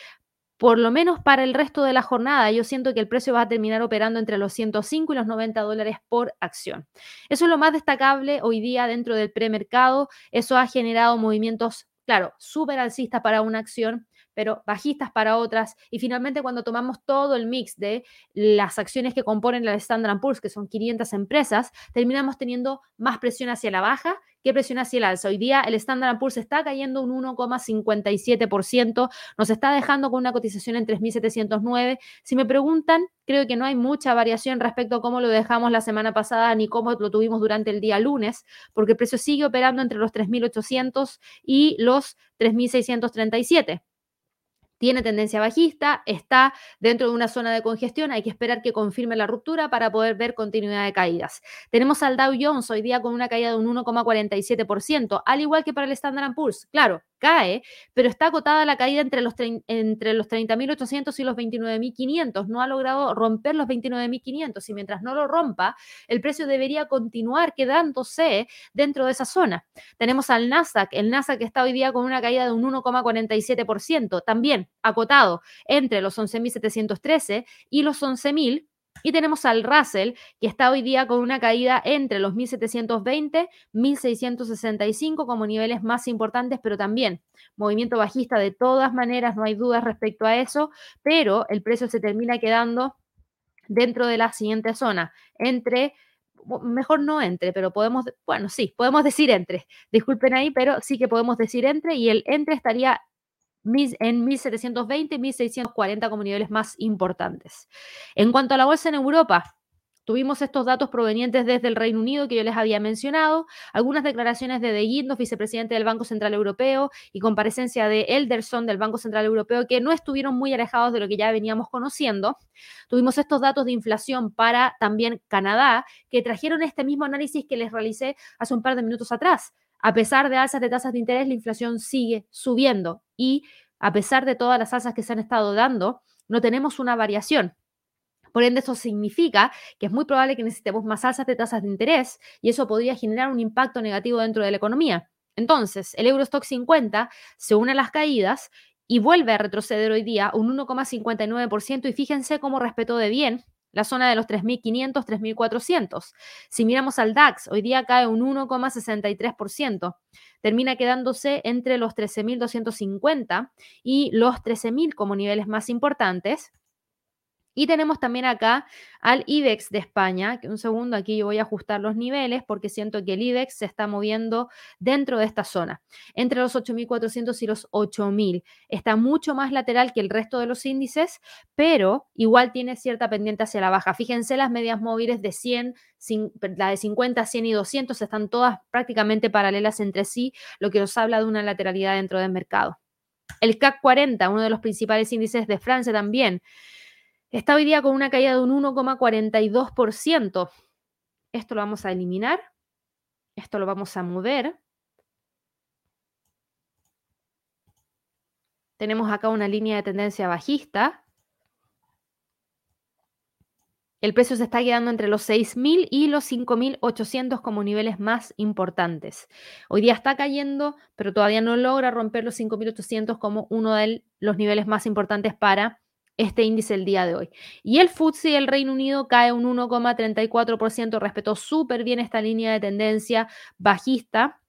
por lo menos para el resto de la jornada, yo siento que el precio va a terminar operando entre los 105 y los 90 dólares por acción. Eso es lo más destacable hoy día dentro del premercado. Eso ha generado movimientos, claro, súper alcistas para una acción pero bajistas para otras. Y finalmente, cuando tomamos todo el mix de las acciones que componen la Standard Poor's, que son 500 empresas, terminamos teniendo más presión hacia la baja que presión hacia el alza. Hoy día el Standard Poor's está cayendo un 1,57%, nos está dejando con una cotización en 3.709. Si me preguntan, creo que no hay mucha variación respecto a cómo lo dejamos la semana pasada ni cómo lo tuvimos durante el día lunes, porque el precio sigue operando entre los 3.800 y los 3.637 tiene tendencia bajista, está dentro de una zona de congestión, hay que esperar que confirme la ruptura para poder ver continuidad de caídas. Tenemos al Dow Jones hoy día con una caída de un 1,47%, al igual que para el Standard Poor's. Claro, cae, pero está acotada la caída entre los, entre los 30.800 y los 29.500. No ha logrado romper los 29.500 y mientras no lo rompa, el precio debería continuar quedándose dentro de esa zona. Tenemos al Nasdaq, el Nasdaq está hoy día con una caída de un 1,47%, también acotado entre los 11.713 y los 11.000 y tenemos al Russell, que está hoy día con una caída entre los 1720, 1665 como niveles más importantes, pero también movimiento bajista de todas maneras, no hay dudas respecto a eso, pero el precio se termina quedando dentro de la siguiente zona, entre mejor no entre, pero podemos, bueno, sí, podemos decir entre. Disculpen ahí, pero sí que podemos decir entre y el entre estaría en 1720, 1640 como niveles más importantes. En cuanto a la bolsa en Europa, Tuvimos estos datos provenientes desde el Reino Unido que yo les había mencionado, algunas declaraciones de De Guindos, vicepresidente del Banco Central Europeo, y comparecencia de Elderson del Banco Central Europeo, que no estuvieron muy alejados de lo que ya veníamos conociendo. Tuvimos estos datos de inflación para también Canadá, que trajeron este mismo análisis que les realicé hace un par de minutos atrás. A pesar de alzas de tasas de interés, la inflación sigue subiendo y a pesar de todas las alzas que se han estado dando, no tenemos una variación. Por ende, eso significa que es muy probable que necesitemos más alzas de tasas de interés y eso podría generar un impacto negativo dentro de la economía. Entonces, el Eurostock 50 se une a las caídas y vuelve a retroceder hoy día un 1,59% y fíjense cómo respetó de bien la zona de los 3.500, 3.400. Si miramos al DAX, hoy día cae un 1,63%. Termina quedándose entre los 13.250 y los 13.000 como niveles más importantes. Y tenemos también acá al IBEX de España, que un segundo aquí yo voy a ajustar los niveles porque siento que el IBEX se está moviendo dentro de esta zona, entre los 8.400 y los 8.000. Está mucho más lateral que el resto de los índices, pero igual tiene cierta pendiente hacia la baja. Fíjense las medias móviles de 100, la de 50, 100 y 200 están todas prácticamente paralelas entre sí, lo que nos habla de una lateralidad dentro del mercado. El CAC 40, uno de los principales índices de Francia también, Está hoy día con una caída de un 1,42%. Esto lo vamos a eliminar. Esto lo vamos a mover. Tenemos acá una línea de tendencia bajista. El precio se está quedando entre los 6.000 y los 5.800 como niveles más importantes. Hoy día está cayendo, pero todavía no logra romper los 5.800 como uno de los niveles más importantes para este índice el día de hoy. Y el FTSE del Reino Unido cae un 1,34%, respetó súper bien esta línea de tendencia bajista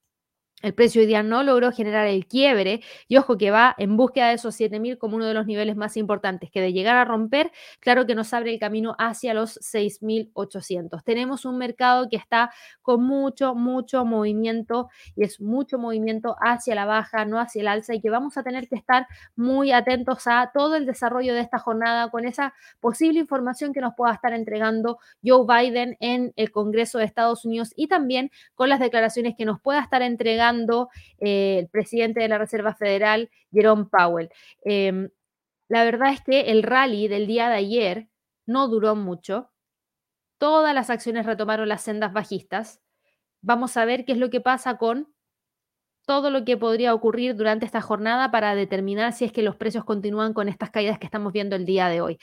el precio hoy día no logró generar el quiebre y ojo que va en búsqueda de esos 7.000 como uno de los niveles más importantes, que de llegar a romper, claro que nos abre el camino hacia los 6.800. Tenemos un mercado que está con mucho, mucho movimiento y es mucho movimiento hacia la baja, no hacia el alza y que vamos a tener que estar muy atentos a todo el desarrollo de esta jornada con esa posible información que nos pueda estar entregando Joe Biden en el Congreso de Estados Unidos y también con las declaraciones que nos pueda estar entregando eh, el presidente de la Reserva Federal, Jerome Powell. Em, la verdad es que el rally del día de ayer no duró mucho. Todas las acciones retomaron las sendas bajistas. Vamos a ver qué es lo que pasa con todo lo que podría ocurrir durante esta jornada para determinar si es que los precios continúan con estas caídas que estamos viendo el día de hoy.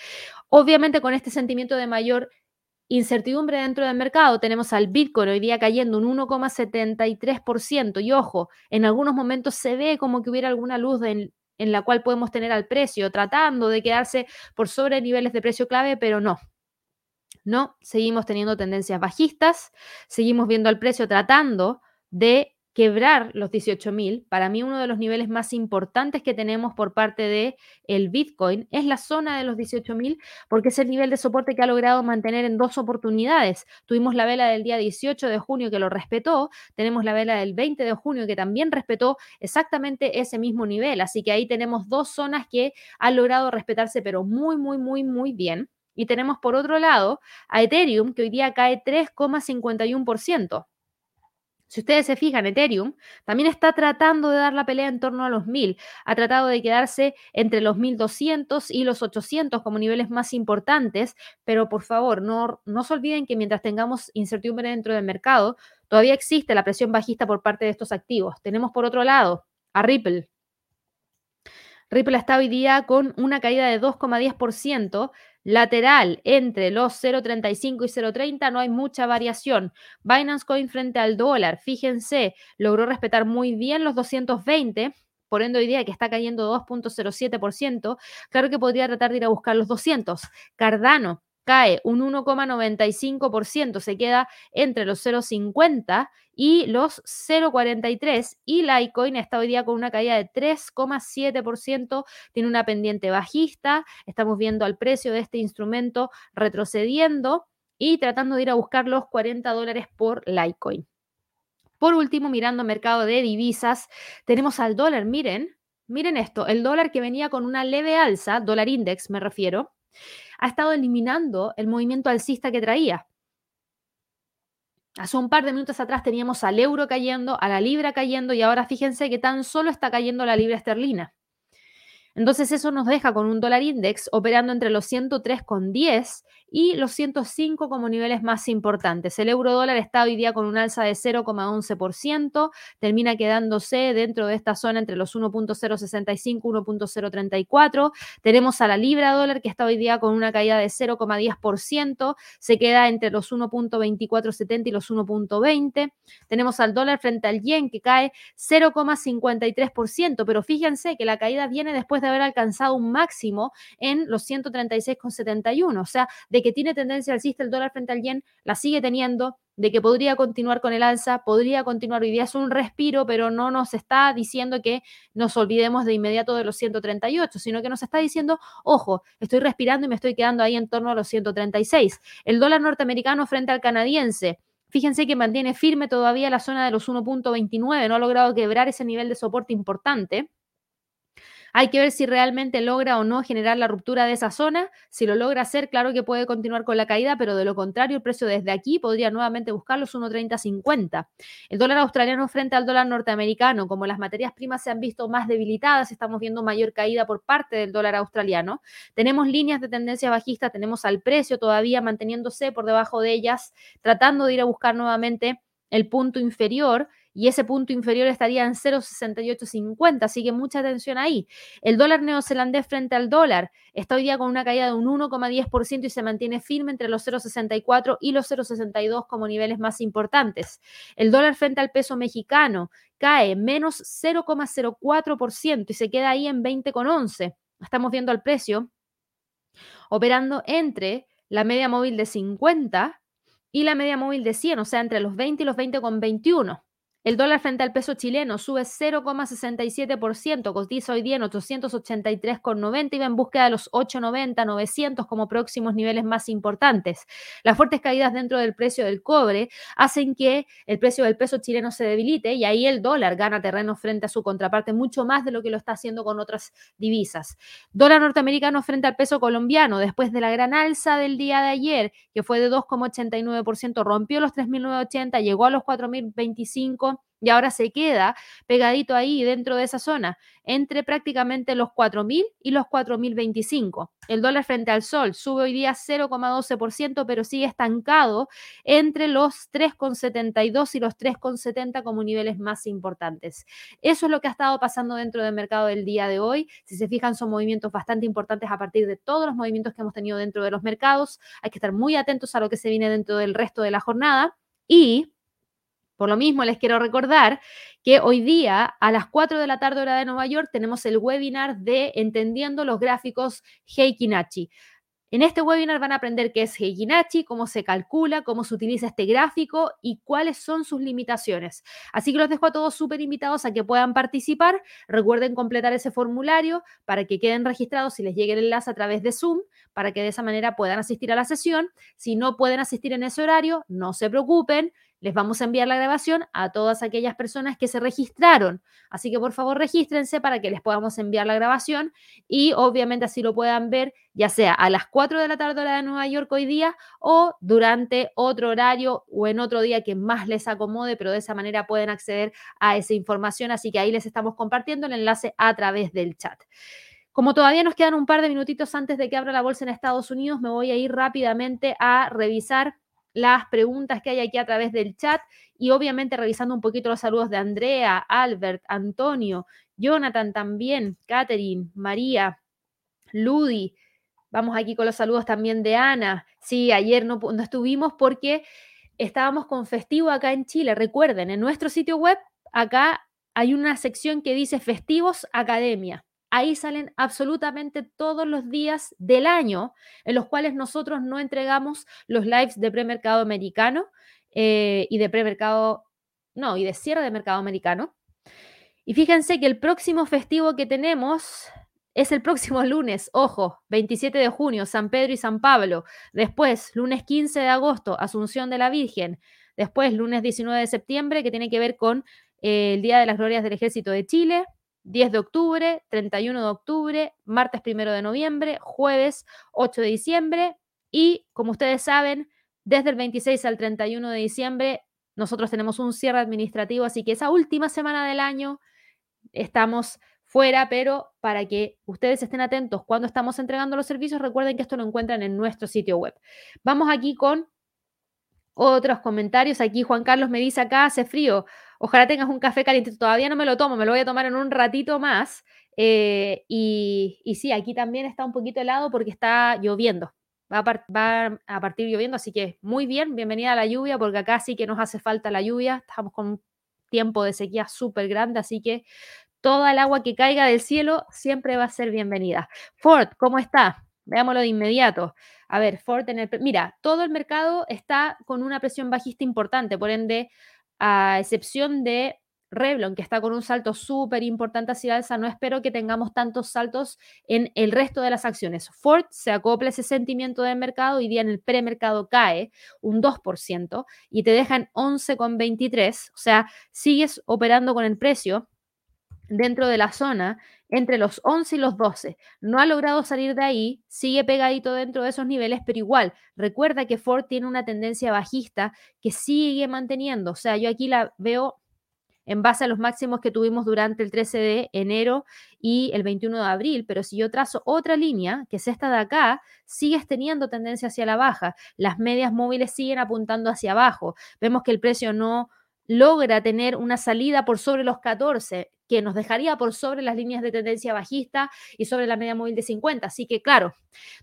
Obviamente con este sentimiento de mayor Incertidumbre dentro del mercado, tenemos al Bitcoin hoy día cayendo un 1,73% y ojo, en algunos momentos se ve como que hubiera alguna luz en, la cual podemos tener al precio, tratando de quedarse por sobre niveles de precio clave, pero no. No, seguimos teniendo tendencias bajistas, seguimos viendo al precio tratando de quebrar los 18.000, para mí uno de los niveles más importantes que tenemos por parte de el Bitcoin es la zona de los 18.000 porque es el nivel de soporte que ha logrado mantener en dos oportunidades. Tuvimos la vela del día 18 de junio que lo respetó, tenemos la vela del 20 de junio que también respetó exactamente ese mismo nivel, así que ahí tenemos dos zonas que han logrado respetarse pero muy muy muy muy bien. Y tenemos por otro lado a Ethereum que hoy día cae 3,51%. Si ustedes se fijan, Ethereum también está tratando de dar la pelea en torno a los 1000. Ha tratado de quedarse entre los 1200 y los 800 como niveles más importantes, pero por favor, no, no se olviden que mientras tengamos incertidumbre dentro del mercado, todavía existe la presión bajista por parte de estos activos. Tenemos por otro lado a Ripple, Ripple está hoy día con una caída de 2,10%, lateral entre los 0,35 y 0,30 no hay mucha variación. Binance Coin frente al dólar, fíjense, logró respetar muy bien los 220. Por ende, hoy día que está cayendo 2.07%, claro que podría tratar de ir a buscar los 200. Cardano cae un 1,95%, se queda entre los 0,50 y los 0,43 y Litecoin está hoy día con una caída de 3,7%, tiene una pendiente bajista, estamos viendo al precio de este instrumento retrocediendo y tratando de ir a buscar los 40 dólares por Litecoin. Por último, mirando mercado de divisas, tenemos al dólar, miren, miren esto, el dólar que venía con una leve alza, dólar index me refiero, ha estado eliminando el movimiento alcista que traía. Hace un par de minutos atrás teníamos al euro cayendo, a la libra cayendo y ahora fíjense que tan solo está cayendo la libra esterlina. Entonces eso nos deja con un dólar index operando entre los 103,10 y los 105 como niveles más importantes. El euro dólar está hoy día con un alza de 0,11%, termina quedándose dentro de esta zona entre los 1.065 y 1.034. Tenemos a la libra dólar que está hoy día con una caída de 0,10%, se queda entre los 1.2470 y los 1.20. Tenemos al dólar frente al yen que cae 0,53%, pero fíjense que la caída viene después de haber alcanzado un máximo en los 136,71, o sea, de que tiene tendencia alcista el dólar frente al yen, la sigue teniendo, de que podría continuar con el alza, podría continuar hoy día es un respiro, pero no nos está diciendo que nos olvidemos de inmediato de los 138, sino que nos está diciendo, ojo, estoy respirando y me estoy quedando ahí en torno a los 136. El dólar norteamericano frente al canadiense, Fíjense que mantiene firme todavía la zona de los 1.29, no ha logrado quebrar ese nivel de soporte importante. Hay que ver si realmente logra o no generar la ruptura de esa zona. Si lo logra hacer, claro que puede continuar con la caída, pero de lo contrario, el precio desde aquí podría nuevamente buscar los 1.3050. El dólar australiano frente al dólar norteamericano, como las materias primas se han visto más debilitadas, estamos viendo mayor caída por parte del dólar australiano. Tenemos líneas de tendencia bajista, tenemos al precio todavía manteniéndose por debajo de ellas, tratando de ir a buscar nuevamente el punto inferior y ese punto inferior estaría en 0,6850, así que mucha atención ahí. El dólar neozelandés frente al dólar está hoy día con una caída de un 1,10% y se mantiene firme entre los 0,64 y los 0,62 como niveles más importantes. El dólar frente al peso mexicano cae menos 0,04% y se queda ahí en 20,11. Estamos viendo al precio operando entre la media móvil de 50 y la media móvil de 100, o sea, entre los 20 y los 20,21. El dólar frente al peso chileno sube 0,67%, cotiza hoy día en 883,90 y va en búsqueda de los 890, 900 como próximos niveles más importantes. Las fuertes caídas dentro del precio del cobre hacen que el precio del peso chileno se debilite y ahí el dólar gana terreno frente a su contraparte mucho más de lo que lo está haciendo con otras divisas. Dólar norteamericano frente al peso colombiano, después de la gran alza del día de ayer, que fue de 2,89%, rompió los 3.980, llegó a los 4.025 y ahora se queda pegadito ahí dentro de esa zona, entre prácticamente los 4.000 y los 4.025. El dólar frente al sol sube hoy día 0,12%, pero sigue estancado entre los 3,72 y los 3,70 como niveles más importantes. Eso es lo que ha estado pasando dentro del mercado del día de hoy. Si se fijan, son movimientos bastante importantes a partir de todos los movimientos que hemos tenido dentro de los mercados. Hay que estar muy atentos a lo que se viene dentro del resto de la jornada. Y por lo mismo, les quiero recordar que hoy día a las 4 de la tarde hora de Nueva York tenemos el webinar de Entendiendo los gráficos Heikinachi. En este webinar van a aprender qué es Heikinachi, cómo se calcula, cómo se utiliza este gráfico y cuáles son sus limitaciones. Así que los dejo a todos súper invitados a que puedan participar. Recuerden completar ese formulario para que queden registrados si les llegue el enlace a través de Zoom, para que de esa manera puedan asistir a la sesión. Si no pueden asistir en ese horario, no se preocupen les vamos a enviar la grabación a todas aquellas personas que se registraron. Así que por favor regístrense para que les podamos enviar la grabación y obviamente así lo puedan ver ya sea a las 4 de la tarde hora de Nueva York hoy día o durante otro horario o en otro día que más les acomode, pero de esa manera pueden acceder a esa información. Así que ahí les estamos compartiendo el enlace a través del chat. Como todavía nos quedan un par de minutitos antes de que abra la bolsa en Estados Unidos, me voy a ir rápidamente a revisar las preguntas que hay aquí a través del chat y obviamente revisando un poquito los saludos de Andrea, Albert, Antonio, Jonathan también, Catherine, María, Ludi. Vamos aquí con los saludos también de Ana. Sí, ayer no, no estuvimos porque estábamos con festivo acá en Chile. Recuerden, en nuestro sitio web, acá hay una sección que dice Festivos Academia. Ahí salen absolutamente todos los días del año en los cuales nosotros no entregamos los lives de premercado americano eh, y de premercado, no, y de cierre de mercado americano. Y fíjense que el próximo festivo que tenemos es el próximo lunes, ojo, 27 de junio, San Pedro y San Pablo. Después, lunes 15 de agosto, Asunción de la Virgen. Después, lunes 19 de septiembre, que tiene que ver con eh, el Día de las Glorias del Ejército de Chile. 10 de octubre, 31 de octubre, martes 1 de noviembre, jueves 8 de diciembre y, como ustedes saben, desde el 26 al 31 de diciembre nosotros tenemos un cierre administrativo, así que esa última semana del año estamos fuera, pero para que ustedes estén atentos cuando estamos entregando los servicios, recuerden que esto lo encuentran en nuestro sitio web. Vamos aquí con otros comentarios. Aquí Juan Carlos me dice, acá hace frío, ojalá tengas un café caliente. Todavía no me lo tomo, me lo voy a tomar en un ratito más. Eh, y, sí, aquí también está un poquito helado porque está lloviendo. Va a, a, partir lloviendo, así que muy bien, bienvenida a la lluvia, porque acá sí que nos hace falta la lluvia. Estamos con un tiempo de sequía súper grande, así que toda el agua que caiga del cielo siempre va a ser bienvenida. Ford, ¿cómo está? Veámoslo de inmediato. A ver, Ford. Mira, todo el mercado está con una presión bajista importante, por ende, a excepción de Revlon, que está con un salto súper importante hacia alza, no espero que tengamos tantos saltos en el resto de las acciones. Ford se acopla ese sentimiento del mercado, hoy día en el premercado cae un 2% y te dejan 11,23, o sea, sigues operando con el precio dentro de la zona entre los 11 y los 12. No ha logrado salir de ahí, sigue pegadito dentro de esos niveles, pero igual, recuerda que Ford tiene una tendencia bajista que sigue manteniendo. O sea, yo aquí la veo en base a los máximos que tuvimos durante el 13 de enero y el 21 de abril, pero si yo trazo otra línea, que es esta de acá, sigues teniendo tendencia hacia la baja. Las medias móviles siguen apuntando hacia abajo. Vemos que el precio no logra tener una salida por sobre los 14, que nos dejaría por sobre las líneas de tendencia bajista y sobre la media móvil de 50. Así que, claro,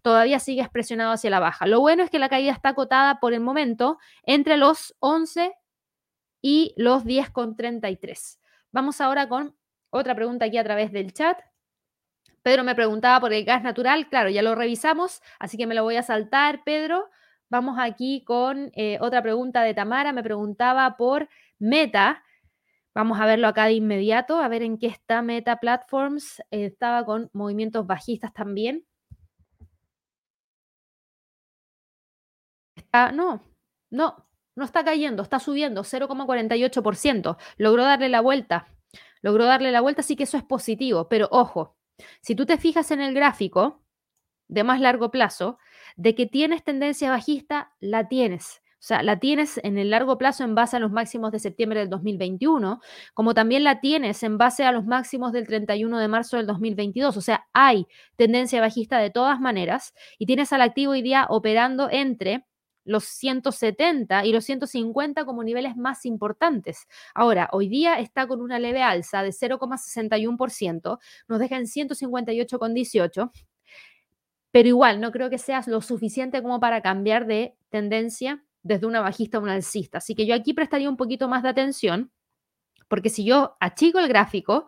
todavía sigue presionado hacia la baja. Lo bueno es que la caída está acotada por el momento entre los 11 y los 10,33. Vamos ahora con otra pregunta aquí a través del chat. Pedro me preguntaba por el gas natural. Claro, ya lo revisamos, así que me lo voy a saltar, Pedro. Vamos aquí con eh, otra pregunta de Tamara. Me preguntaba por Meta. Vamos a verlo acá de inmediato, a ver en qué está Meta Platforms. estaba con movimientos bajistas también. Está, no, no, no está cayendo, está subiendo 0,48%. Logró darle la vuelta. Logró darle la vuelta, así que eso es positivo. Pero ojo, si tú te fijas en el gráfico de más largo plazo, de que tienes tendencia bajista, la tienes. O sea, la tienes en el largo plazo en base a los máximos de septiembre del 2021, como también la tienes en base a los máximos del 31 de marzo del 2022. O sea, hay tendencia bajista de todas maneras y tienes al activo hoy día operando entre los 170 y los 150 como niveles más importantes. Ahora, hoy día está con una leve alza de 0,61%, nos deja en 158,18, pero igual no creo que sea lo suficiente como para cambiar de tendencia desde una bajista a una alcista. Así que yo aquí prestaría un poquito más de atención, porque si yo achico el gráfico,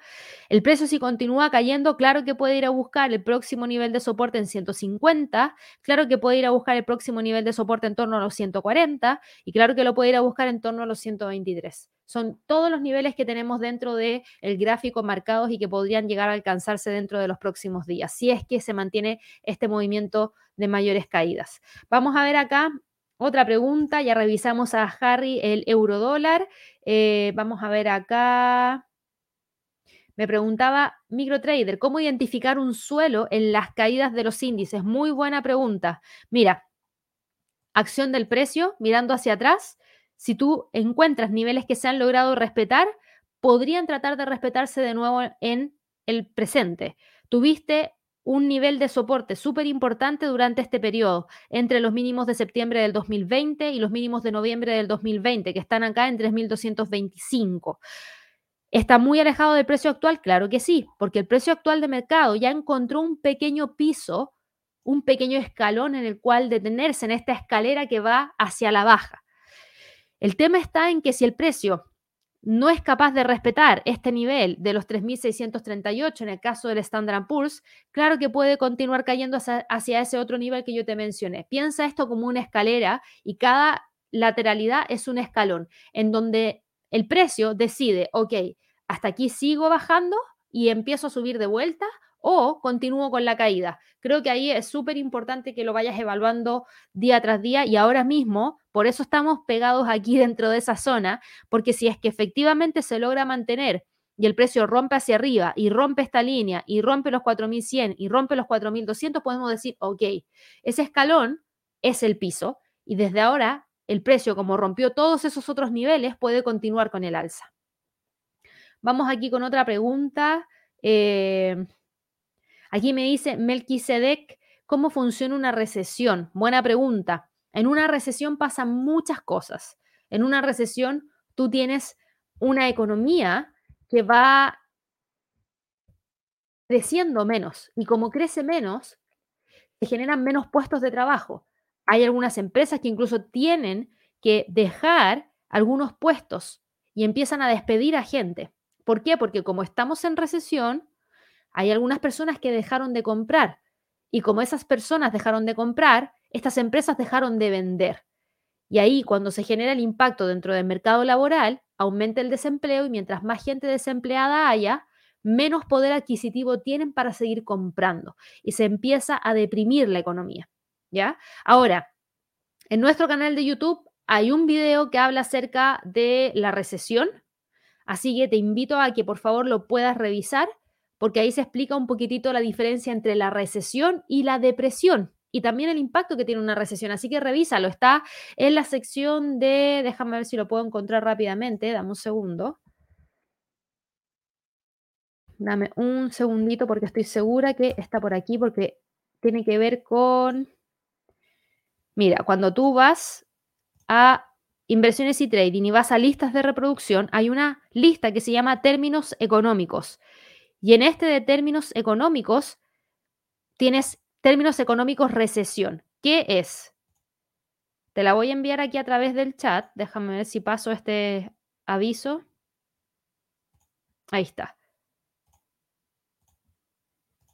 el precio si continúa cayendo, claro que puede ir a buscar el próximo nivel de soporte en 150, claro que puede ir a buscar el próximo nivel de soporte en torno a los 140 y claro que lo puede ir a buscar en torno a los 123. Son todos los niveles que tenemos dentro del el gráfico marcados y que podrían llegar a alcanzarse dentro de los próximos días, si es que se mantiene este movimiento de mayores caídas. Vamos a ver acá otra pregunta, ya revisamos a Harry el eurodólar. Eh, vamos a ver acá. Me preguntaba MicroTrader, ¿cómo identificar un suelo en las caídas de los índices? Muy buena pregunta. Mira, acción del precio, mirando hacia atrás. Si tú encuentras niveles que se han logrado respetar, podrían tratar de respetarse de nuevo en el presente. Tuviste un nivel de soporte súper importante durante este periodo, entre los mínimos de septiembre del 2020 y los mínimos de noviembre del 2020, que están acá en 3.225. ¿Está muy alejado del precio actual? Claro que sí, porque el precio actual de mercado ya encontró un pequeño piso, un pequeño escalón en el cual detenerse en esta escalera que va hacia la baja. El tema está en que si el precio no es capaz de respetar este nivel de los 3.638 en el caso del Standard Poor's, claro que puede continuar cayendo hacia, ese otro nivel que yo te mencioné. Piensa esto como una escalera y cada lateralidad es un escalón en donde el precio decide, ok, hasta aquí sigo bajando y empiezo a subir de vuelta o continúo con la caída. Creo que ahí es súper importante que lo vayas evaluando día tras día y ahora mismo, por eso estamos pegados aquí dentro de esa zona, porque si es que efectivamente se logra mantener y el precio rompe hacia arriba y rompe esta línea y rompe los 4100 y rompe los 4200, podemos decir, ok, ese escalón es el piso y desde ahora el precio, como rompió todos esos otros niveles, puede continuar con el alza. Vamos aquí con otra pregunta. Eh, aquí me dice Melquisedec, ¿cómo funciona una recesión? Buena pregunta. En una recesión pasan muchas cosas. En una recesión tú tienes una economía que va creciendo menos y como crece menos, se generan menos puestos de trabajo. Hay algunas empresas que incluso tienen que dejar algunos puestos y empiezan a despedir a gente. ¿Por qué? Porque como estamos en recesión, hay algunas personas que dejaron de comprar y como esas personas dejaron de comprar, estas empresas dejaron de vender. Y ahí cuando se genera el impacto dentro del mercado laboral, aumenta el desempleo y mientras más gente desempleada haya, menos poder adquisitivo tienen para seguir comprando y se empieza a deprimir la economía, ¿ya? Ahora, en nuestro canal de YouTube hay un video que habla acerca de la recesión, así que te invito a que por favor lo puedas revisar porque ahí se explica un poquitito la diferencia entre la recesión y la depresión y también el impacto que tiene una recesión. Así que revísalo, está en la sección de, déjame ver si lo puedo encontrar rápidamente, dame un segundo. Dame un segundito porque estoy segura que está por aquí porque tiene que ver con... Mira, cuando tú vas a inversiones y trading y vas a listas de reproducción, hay una lista que se llama términos económicos. Y en este de términos económicos tienes términos económicos recesión. ¿Qué es? Te la voy a enviar aquí a través del chat. Déjame ver si paso este aviso. Ahí está.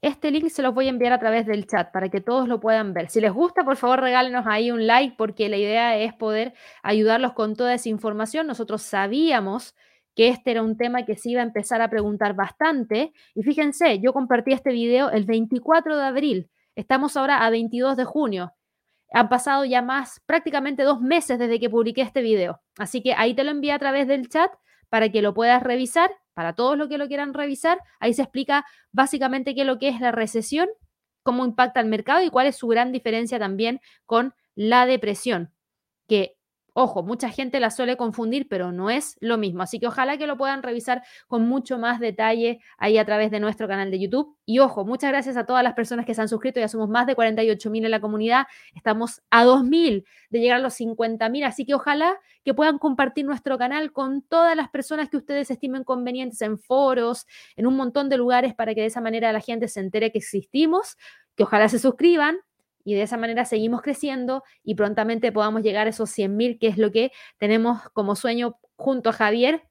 Este link se los voy a enviar a través del chat para que todos lo puedan ver. Si les gusta, por favor, regálenos ahí un like porque la idea es poder ayudarlos con toda esa información. Nosotros sabíamos que este era un tema que se iba a empezar a preguntar bastante. Y fíjense, yo compartí este video el 24 de abril. Estamos ahora a 22 de junio. Han pasado ya más, prácticamente dos meses desde que publiqué este video. Así que ahí te lo envié a través del chat para que lo puedas revisar para todos los que lo quieran revisar, ahí se explica básicamente qué es lo que es la recesión, cómo impacta el mercado y cuál es su gran diferencia también con la depresión, que Ojo, mucha gente la suele confundir, pero no es lo mismo. Así que ojalá que lo puedan revisar con mucho más detalle ahí a través de nuestro canal de YouTube. Y ojo, muchas gracias a todas las personas que se han suscrito. Ya somos más de 48 mil en la comunidad. Estamos a 2 mil de llegar a los 50 mil. Así que ojalá que puedan compartir nuestro canal con todas las personas que ustedes estimen convenientes en foros, en un montón de lugares para que de esa manera la gente se entere que existimos. Que ojalá se suscriban, y de esa manera seguimos creciendo y prontamente podamos llegar a esos 100.000, que es lo que tenemos como sueño junto a Javier,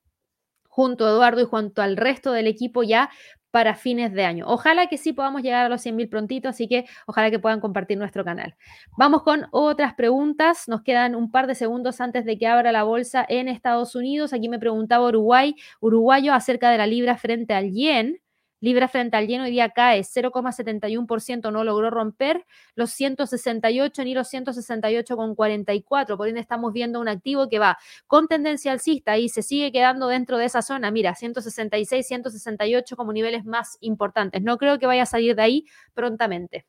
junto a Eduardo y junto al resto del equipo ya para fines de año. Ojalá que sí podamos llegar a los 100.000 prontito, así que ojalá que puedan compartir nuestro canal. Vamos con otras preguntas. Nos quedan un par de segundos antes de que abra la bolsa en Estados Unidos. Aquí me preguntaba Uruguay, uruguayo acerca de la libra frente al yen. Libra frente al yen hoy día cae 0,71%, no logró romper los 168 ni los 168,44. Por ende, estamos viendo un activo que va con tendencia alcista y se sigue quedando dentro de esa zona. Mira, 166, 168 como niveles más importantes. No creo que vaya a salir de ahí prontamente.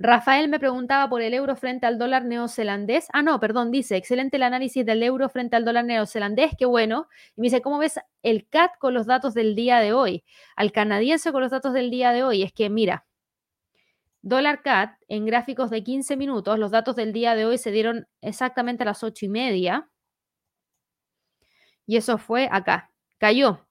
Rafael me preguntaba por el euro frente al dólar neozelandés. Ah, no, perdón, dice, excelente el análisis del euro frente al dólar neozelandés, qué bueno. Y me dice, ¿cómo ves el CAT con los datos del día de hoy? Al canadiense con los datos del día de hoy. Es que, mira, dólar CAT en gráficos de 15 minutos, los datos del día de hoy se dieron exactamente a las 8 y media. Y eso fue acá. Cayó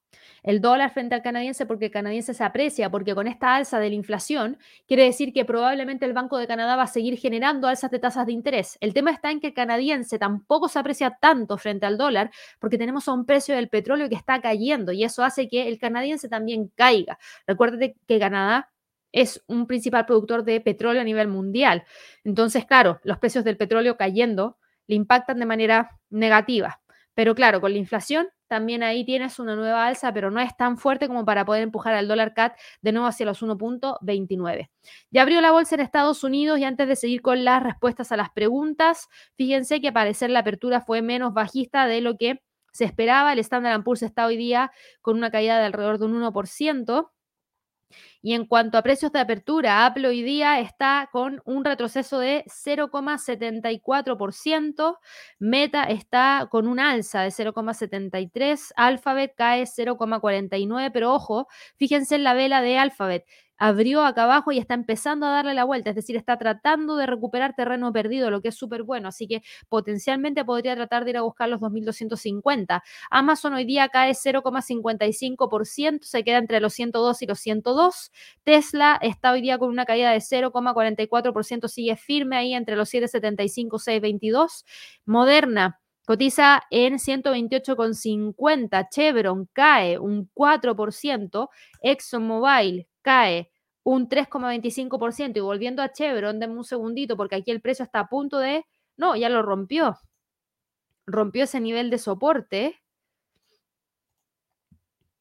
el dólar frente al canadiense porque el canadiense se aprecia, porque con esta alza de la inflación quiere decir que probablemente el Banco de Canadá va a seguir generando alzas de tasas de interés. El tema está en que el canadiense tampoco se aprecia tanto frente al dólar porque tenemos un precio del petróleo que está cayendo y eso hace que el canadiense también caiga. Recuérdate que Canadá es un principal productor de petróleo a nivel mundial. Entonces, claro, los precios del petróleo cayendo le impactan de manera negativa. Pero claro, con la inflación también ahí tienes una nueva alza, pero no es tan fuerte como para poder empujar al dólar CAT de nuevo hacia los 1.29. Ya abrió la bolsa en Estados Unidos y antes de seguir con las respuestas a las preguntas, fíjense que parecer la apertura fue menos bajista de lo que se esperaba. El Standard Poor's está hoy día con una caída de alrededor de un 1%. Y en cuanto a precios de apertura, Apple hoy día está con un retroceso de 0,74%, Meta está con un alza de 0,73%, Alphabet cae 0,49%, pero ojo, fíjense en la vela de Alphabet abrió acá abajo y está empezando a darle la vuelta, es decir, está tratando de recuperar terreno perdido, lo que es súper bueno, así que potencialmente podría tratar de ir a buscar los 2.250. Amazon hoy día cae 0,55%, se queda entre los 102 y los 102. Tesla está hoy día con una caída de 0,44%, sigue firme ahí entre los 7,75 6,22. Moderna cotiza en 128,50. Chevron cae un 4%. ExxonMobil cae un 3,25% y volviendo a Chevron, denme un segundito porque aquí el precio está a punto de, no, ya lo rompió, rompió ese nivel de soporte.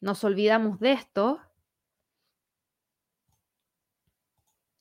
Nos olvidamos de esto.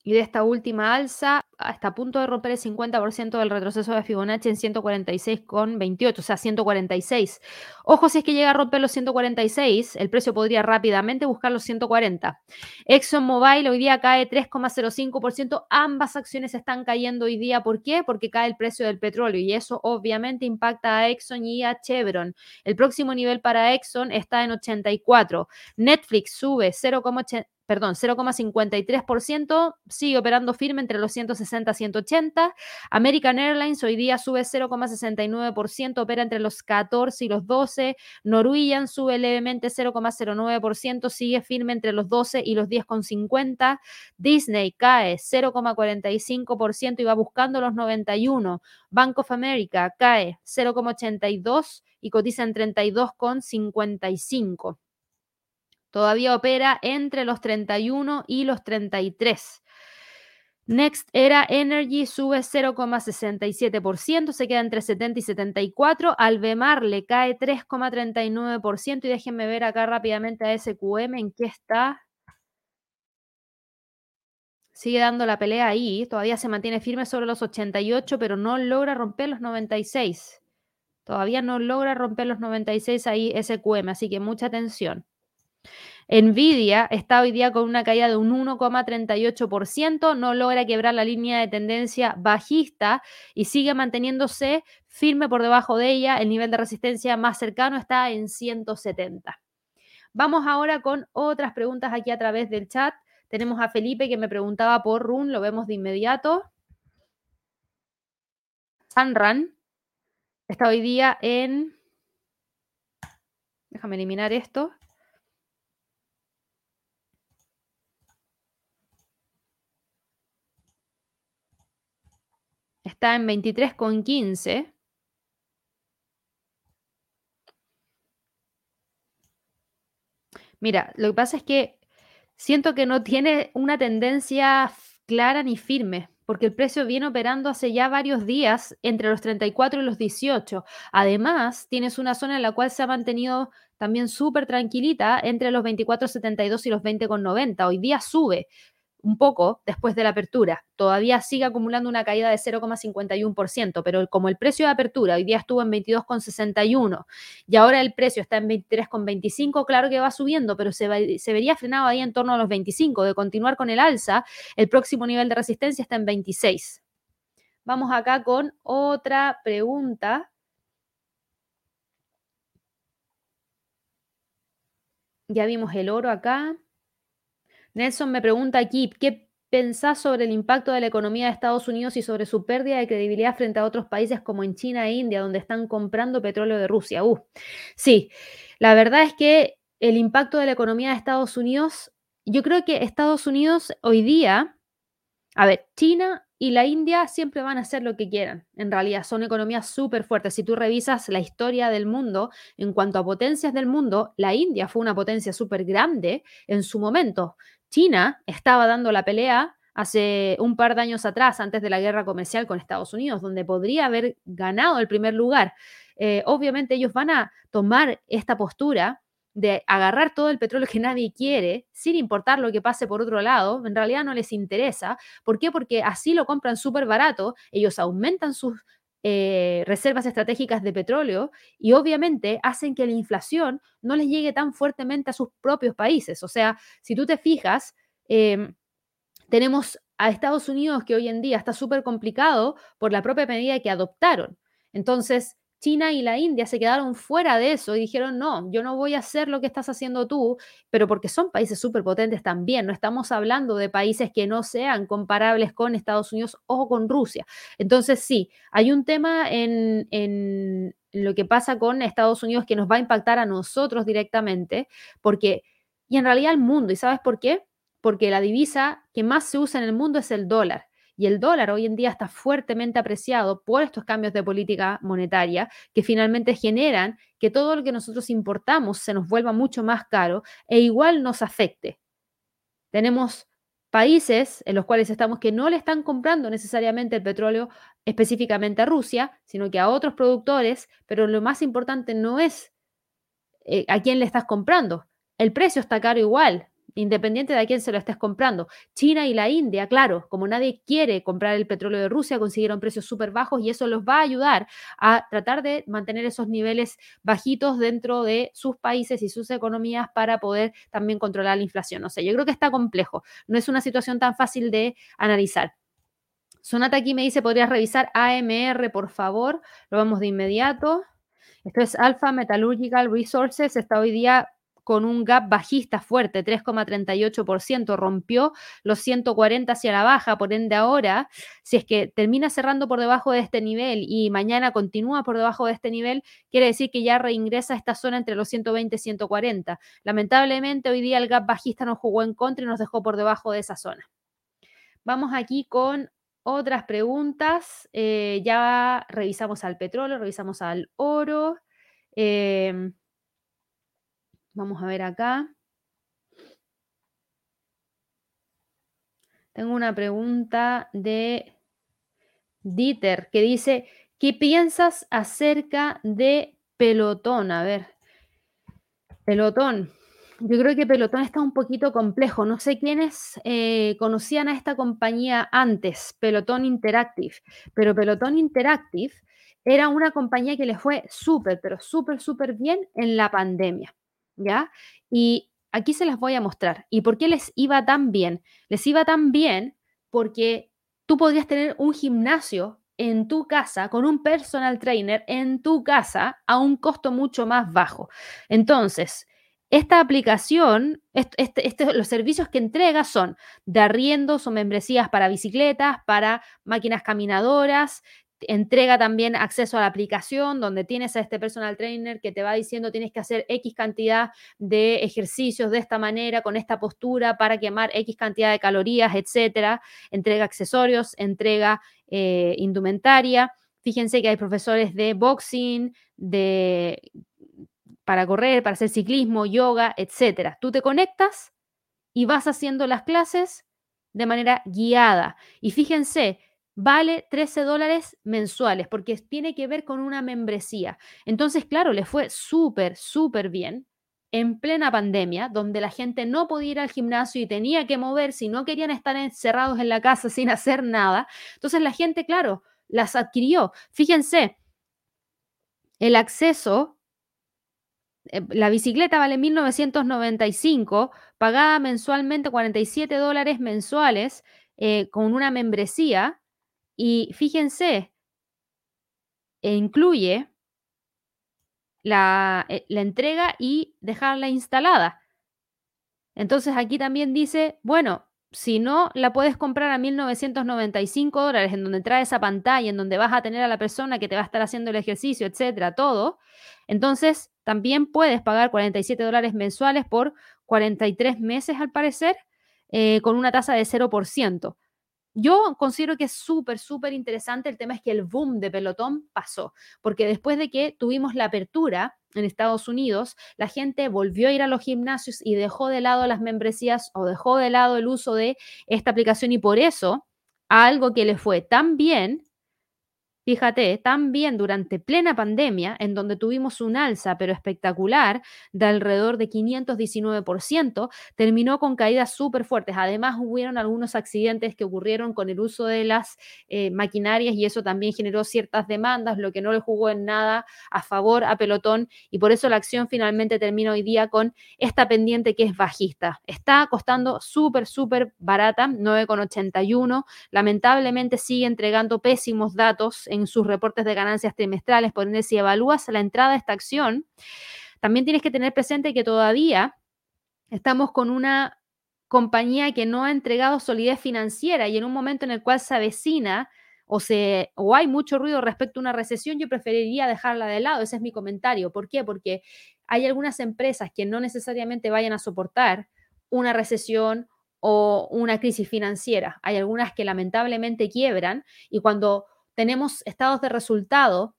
Y de esta última alza, hasta a punto de romper el 50% del retroceso de Fibonacci en 146,28, o sea, 146. Ojo, si es que llega a romper los 146, el precio podría rápidamente buscar los 140. ExxonMobil hoy día cae 3,05%. Ambas acciones están cayendo hoy día. ¿Por qué? Porque cae el precio del petróleo y eso obviamente impacta a Exxon y a Chevron. El próximo nivel para Exxon está en 84. Netflix sube 0,80 perdón, 0,53%, sigue operando firme entre los 160 y 180. American Airlines hoy día sube 0,69%, opera entre los 14 y los 12. Norwegian sube levemente 0,09%, sigue firme entre los 12 y los 10,50. Disney cae 0,45% y va buscando los 91. Bank of America cae 0,82 y cotiza en 32,55 todavía opera entre los 31 y los 33. Next Era Energy sube 0,67%, se queda entre 70 y 74. Alvemar le cae 3,39% y déjenme ver acá rápidamente a SQM en qué está. Sigue dando la pelea ahí, todavía se mantiene firme sobre los 88, pero no logra romper los 96. Todavía no logra romper los 96 ahí SQM, así que mucha atención. Nvidia está hoy día con una caída de un 1,38%, no logra quebrar la línea de tendencia bajista y sigue manteniéndose firme por debajo de ella. El nivel de resistencia más cercano está en 170. Vamos ahora con otras preguntas aquí a través del chat. Tenemos a Felipe que me preguntaba por Run, lo vemos de inmediato. Sunrun está hoy día en... Déjame eliminar esto. Está en 23,15. Mira, lo que pasa es que siento que no tiene una tendencia clara ni firme, porque el precio viene operando hace ya varios días entre los 34 y los 18. Además, tienes una zona en la cual se ha mantenido también súper tranquilita entre los 24,72 y los 20,90. Hoy día sube un poco después de la apertura. Todavía sigue acumulando una caída de 0,51%, pero como el precio de apertura hoy día estuvo en 22,61 y ahora el precio está en 23,25, claro que va subiendo, pero se, se vería frenado ahí en torno a los 25. De continuar con el alza, el próximo nivel de resistencia está en 26. Vamos acá con otra pregunta. Ya vimos el oro acá. Nelson me pregunta aquí, ¿qué pensás sobre el impacto de la economía de Estados Unidos y sobre su pérdida de credibilidad frente a otros países como en China e India, donde están comprando petróleo de Rusia? Uh, sí, la verdad es que el impacto de la economía de Estados Unidos, yo creo que Estados Unidos hoy día, a ver, China y la India siempre van a hacer lo que quieran. En realidad son economías súper fuertes. Si tú revisas la historia del mundo, en cuanto a potencias del mundo, la India fue una potencia súper grande en su momento. China estaba dando la pelea hace un par de años atrás, antes de la guerra comercial con Estados Unidos, donde podría haber ganado el primer lugar. Eh, obviamente ellos van a tomar esta postura de agarrar todo el petróleo que nadie quiere, sin importar lo que pase por otro lado, en realidad no les interesa. ¿Por qué? Porque así lo compran súper barato, ellos aumentan sus eh, reservas estratégicas de petróleo y obviamente hacen que la inflación no les llegue tan fuertemente a sus propios países. O sea, si tú te fijas, em, tenemos a Estados Unidos que hoy en día está súper complicado por la propia medida que adoptaron. Entonces, China y la India se quedaron fuera de eso y dijeron, no, yo no voy a hacer lo que estás haciendo tú, pero porque son países súper potentes también, no estamos hablando de países que no sean comparables con Estados Unidos o con Rusia. Entonces, sí, hay un tema en, en lo que pasa con Estados Unidos que nos va a impactar a nosotros directamente, porque, y en realidad al mundo, ¿y sabes por qué? Porque la divisa que más se usa en el mundo es el dólar. Y el dólar hoy en día está fuertemente apreciado por estos cambios de política monetaria que finalmente generan que todo lo que nosotros importamos se nos vuelva mucho más caro e igual nos afecte. Tenemos países en los cuales estamos que no le están comprando necesariamente el petróleo específicamente a Rusia, sino que a otros productores, pero lo más importante no es eh, a quién le estás comprando. El precio está caro igual, independiente de a quién se lo estés comprando. China y la India, claro, como nadie quiere comprar el petróleo de Rusia, consiguieron precios súper bajos y eso los va a ayudar a tratar de mantener esos niveles bajitos dentro de sus países y sus economías para poder también controlar la inflación. O sea, yo creo que está complejo, no es una situación tan fácil de analizar. Sonata aquí me dice, ¿podrías revisar AMR, por favor? Lo vamos de inmediato. Esto es Alpha Metallurgical Resources, está hoy día con un gap bajista fuerte, 3,38%, rompió los 140 hacia la baja, por ende ahora, si es que termina cerrando por debajo de este nivel y mañana continúa por debajo de este nivel, quiere decir que ya reingresa a esta zona entre los 120 y 140. Lamentablemente hoy día el gap bajista nos jugó en contra y nos dejó por debajo de esa zona. Vamos aquí con otras preguntas. Eh, ya revisamos al petróleo, revisamos al oro. Eh, Vamos a ver acá. Tengo una pregunta de Dieter que dice, ¿qué piensas acerca de Pelotón? A ver, Pelotón. Yo creo que Pelotón está un poquito complejo. No sé quiénes eh, conocían a esta compañía antes, Pelotón Interactive, pero Pelotón Interactive era una compañía que le fue súper, pero súper, súper bien en la pandemia. ¿Ya? Y aquí se las voy a mostrar. ¿Y por qué les iba tan bien? Les iba tan bien porque tú podrías tener un gimnasio en tu casa con un personal trainer en tu casa a un costo mucho más bajo. Entonces, esta aplicación, este, los servicios que entrega son de arriendos o membresías para bicicletas, para máquinas caminadoras, entrega también acceso a la aplicación donde tienes a este personal trainer que te va diciendo tienes que hacer X cantidad de ejercicios de esta manera, con esta postura para quemar X cantidad de calorías, etcétera. Entrega accesorios, entrega eh, indumentaria. Fíjense que hay profesores de boxing, de para correr, para hacer ciclismo, yoga, etcétera. Tú te conectas y vas haciendo las clases de manera guiada. Y fíjense, vale 13 dólares mensuales porque tiene que ver con una membresía. Entonces, claro, le fue súper, súper bien en plena pandemia, donde la gente no podía ir al gimnasio y tenía que mover si no querían estar encerrados en la casa sin hacer nada. Entonces la gente, claro, las adquirió. Fíjense, el acceso, eh, la bicicleta vale 1995, pagada mensualmente 47 dólares mensuales eh, con una membresía y fíjense, e incluye la, eh, la entrega y dejarla instalada. Entonces aquí también dice, bueno, si no la puedes comprar a 1995 dólares, en donde trae esa pantalla, en donde vas a tener a la persona que te va a estar haciendo el ejercicio, etcétera, todo, entonces también puedes pagar 47 dólares mensuales por 43 meses, al parecer, eh, con una tasa de 0%. Yo considero que es súper, súper interesante. El tema es que el boom de pelotón pasó, porque después de que tuvimos la apertura en Estados Unidos, la gente volvió a ir a los gimnasios y dejó de lado las membresías o dejó de lado el uso de esta aplicación y por eso algo que le fue tan bien fíjate, también durante plena pandemia, en donde tuvimos un alza, pero espectacular, de alrededor de 519%, terminó con caídas súper fuertes. Además, hubieron algunos accidentes que ocurrieron con el uso de las eh, maquinarias y eso también generó ciertas demandas, lo que no le jugó en nada a favor a Pelotón y por eso la acción finalmente termina hoy día con esta pendiente que es bajista. Está costando súper, súper barata, 9,81. Lamentablemente sigue entregando pésimos datos en sus reportes de ganancias trimestrales. Por ende, si evalúas la entrada de esta acción, también tienes que tener presente que todavía estamos con una compañía que no ha entregado solidez financiera y en un momento en el cual se avecina o, se, o hay mucho ruido respecto a una recesión, yo preferiría dejarla de lado. Ese es mi comentario. ¿Por qué? Porque hay algunas empresas que no necesariamente vayan a soportar una recesión o una crisis financiera. Hay algunas que lamentablemente quiebran y cuando tenemos estados de resultado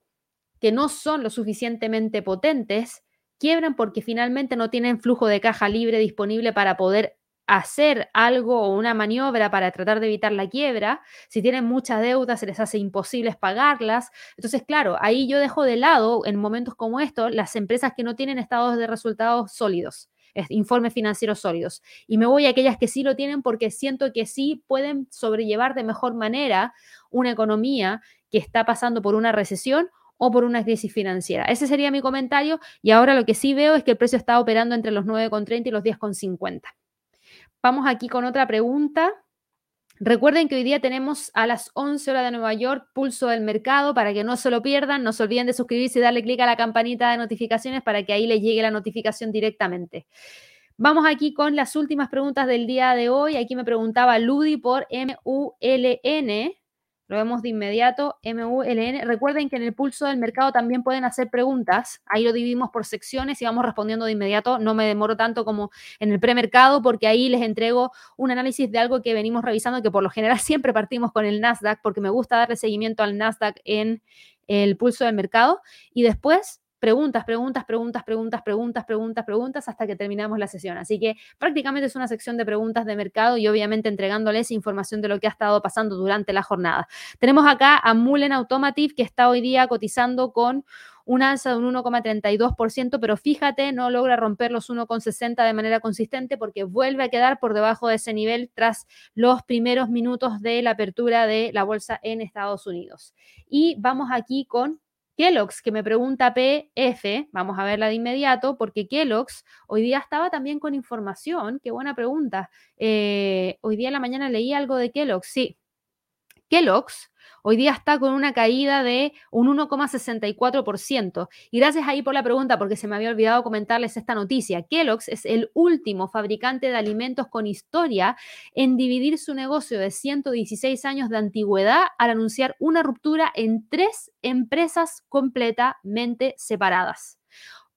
que no son lo suficientemente potentes, quiebran porque finalmente no tienen flujo de caja libre disponible para poder hacer algo o una maniobra para tratar de evitar la quiebra. Si tienen muchas deudas, se les hace imposible pagarlas. Entonces, claro, ahí yo dejo de lado en momentos como estos las empresas que no tienen estados de resultados sólidos informes financieros sólidos. Y me voy a aquellas que sí lo tienen porque siento que sí pueden sobrellevar de mejor manera una economía que está pasando por una recesión o por una crisis financiera. Ese sería mi comentario y ahora lo que sí veo es que el precio está operando entre los 9,30 y los 10,50. Vamos aquí con otra pregunta. Recuerden que hoy día tenemos a las 11 horas de Nueva York Pulso del Mercado para que no se lo pierdan. No se olviden de suscribirse y darle clic a la campanita de notificaciones para que ahí les llegue la notificación directamente. Vamos aquí con las últimas preguntas del día de hoy. Aquí me preguntaba Ludi por MULN. Lo vemos de inmediato, MULN. Recuerden que en el pulso del mercado también pueden hacer preguntas. Ahí lo dividimos por secciones y vamos respondiendo de inmediato. No me demoro tanto como en el premercado porque ahí les entrego un análisis de algo que venimos revisando, que por lo general siempre partimos con el Nasdaq porque me gusta darle seguimiento al Nasdaq en el pulso del mercado. Y después preguntas, preguntas, preguntas, preguntas, preguntas, preguntas, preguntas, hasta que terminamos la sesión. Así que prácticamente es una sección de preguntas de mercado y obviamente entregándoles información de lo que ha estado pasando durante la jornada. Tenemos acá a Mullen Automotive que está hoy día cotizando con un alza de un 1,32%, pero fíjate, no logra romper los 1,60 de manera consistente porque vuelve a quedar por debajo de ese nivel tras los primeros minutos de la apertura de la bolsa en Estados Unidos. Y vamos aquí con Kellogg's, que me pregunta PF, vamos a verla de inmediato, porque Kellogg's hoy día estaba también con información, qué buena pregunta. Eh, hoy día en la mañana leí algo de Kellogg's, sí. Kellogg's Hoy día está con una caída de un 1,64%. Y gracias ahí por la pregunta, porque se me había olvidado comentarles esta noticia. Kellogg's es el último fabricante de alimentos con historia en dividir su negocio de 116 años de antigüedad al anunciar una ruptura en tres empresas completamente separadas.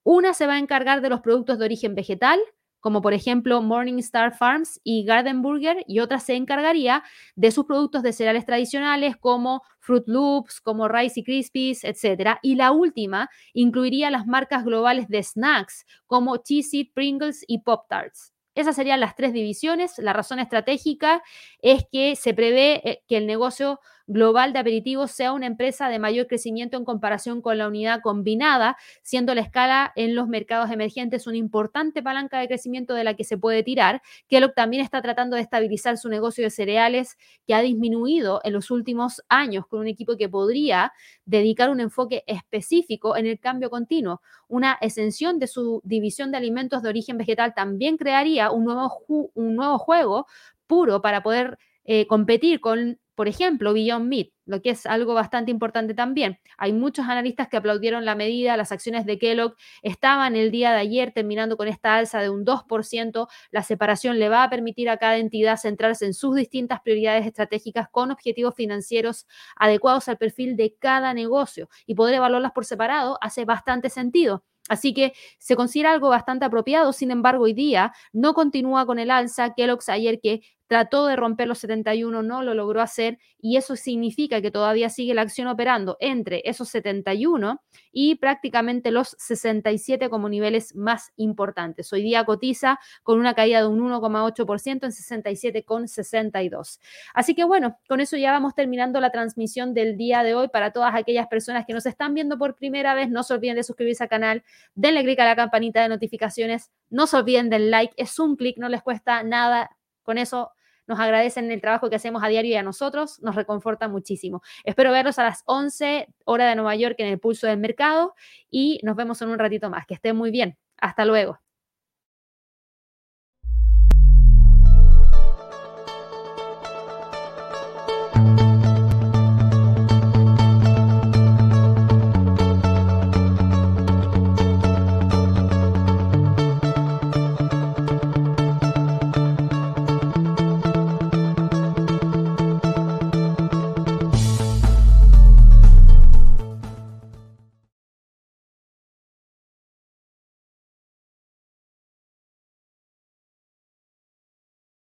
Una se va a encargar de los productos de origen vegetal, como por ejemplo Morningstar Farms y Garden Burger, y otra se encargaría de sus productos de cereales tradicionales como Fruit Loops, como Rice y Krispies, etc. Y la última incluiría las marcas globales de snacks como Cheez-It, Pringles y Pop Tarts. Esas serían las tres divisiones. La razón estratégica es que se prevé eh, que el negocio global de aperitivos sea una empresa de mayor crecimiento en comparación con la unidad combinada, siendo la escala en los mercados emergentes una importante palanca de crecimiento de la que se puede tirar. Kellogg también está tratando de estabilizar su negocio de cereales que ha disminuido en los últimos años con un equipo que podría dedicar un enfoque específico en el cambio continuo. Una exención de su división de alimentos de origen vegetal también crearía un nuevo, un nuevo juego puro para poder eh, competir con por ejemplo, Beyond Meat, lo que es algo bastante importante también. Hay muchos analistas que aplaudieron la medida, las acciones de Kellogg estaban el día de ayer terminando con esta alza de un 2%. La separación le va a permitir a cada entidad centrarse en sus distintas prioridades estratégicas con objetivos financieros adecuados al perfil de cada negocio y poder evaluarlas por separado hace bastante sentido. Así que se considera algo bastante apropiado, sin embargo, hoy día no continúa con el alza. Kellogg's ayer que trató de romper los 71, no lo logró hacer y eso significa que todavía sigue la acción operando entre esos 71 y prácticamente los 67 como niveles más importantes. Hoy día cotiza con una caída de un 1,8% en 67,62. Así que bueno, con eso ya vamos terminando la transmisión del día de hoy para todas aquellas personas que nos están viendo por primera vez. No se olviden de suscribirse al canal, denle clic a la campanita de notificaciones, no se olviden del like, es un clic, no les cuesta nada. Con eso nos agradecen el trabajo que hacemos a diario y a nosotros, nos reconforta muchísimo. Espero verlos a las 11 hora de Nueva York en el pulso del mercado y nos vemos en un ratito más. Que estén muy bien. Hasta luego.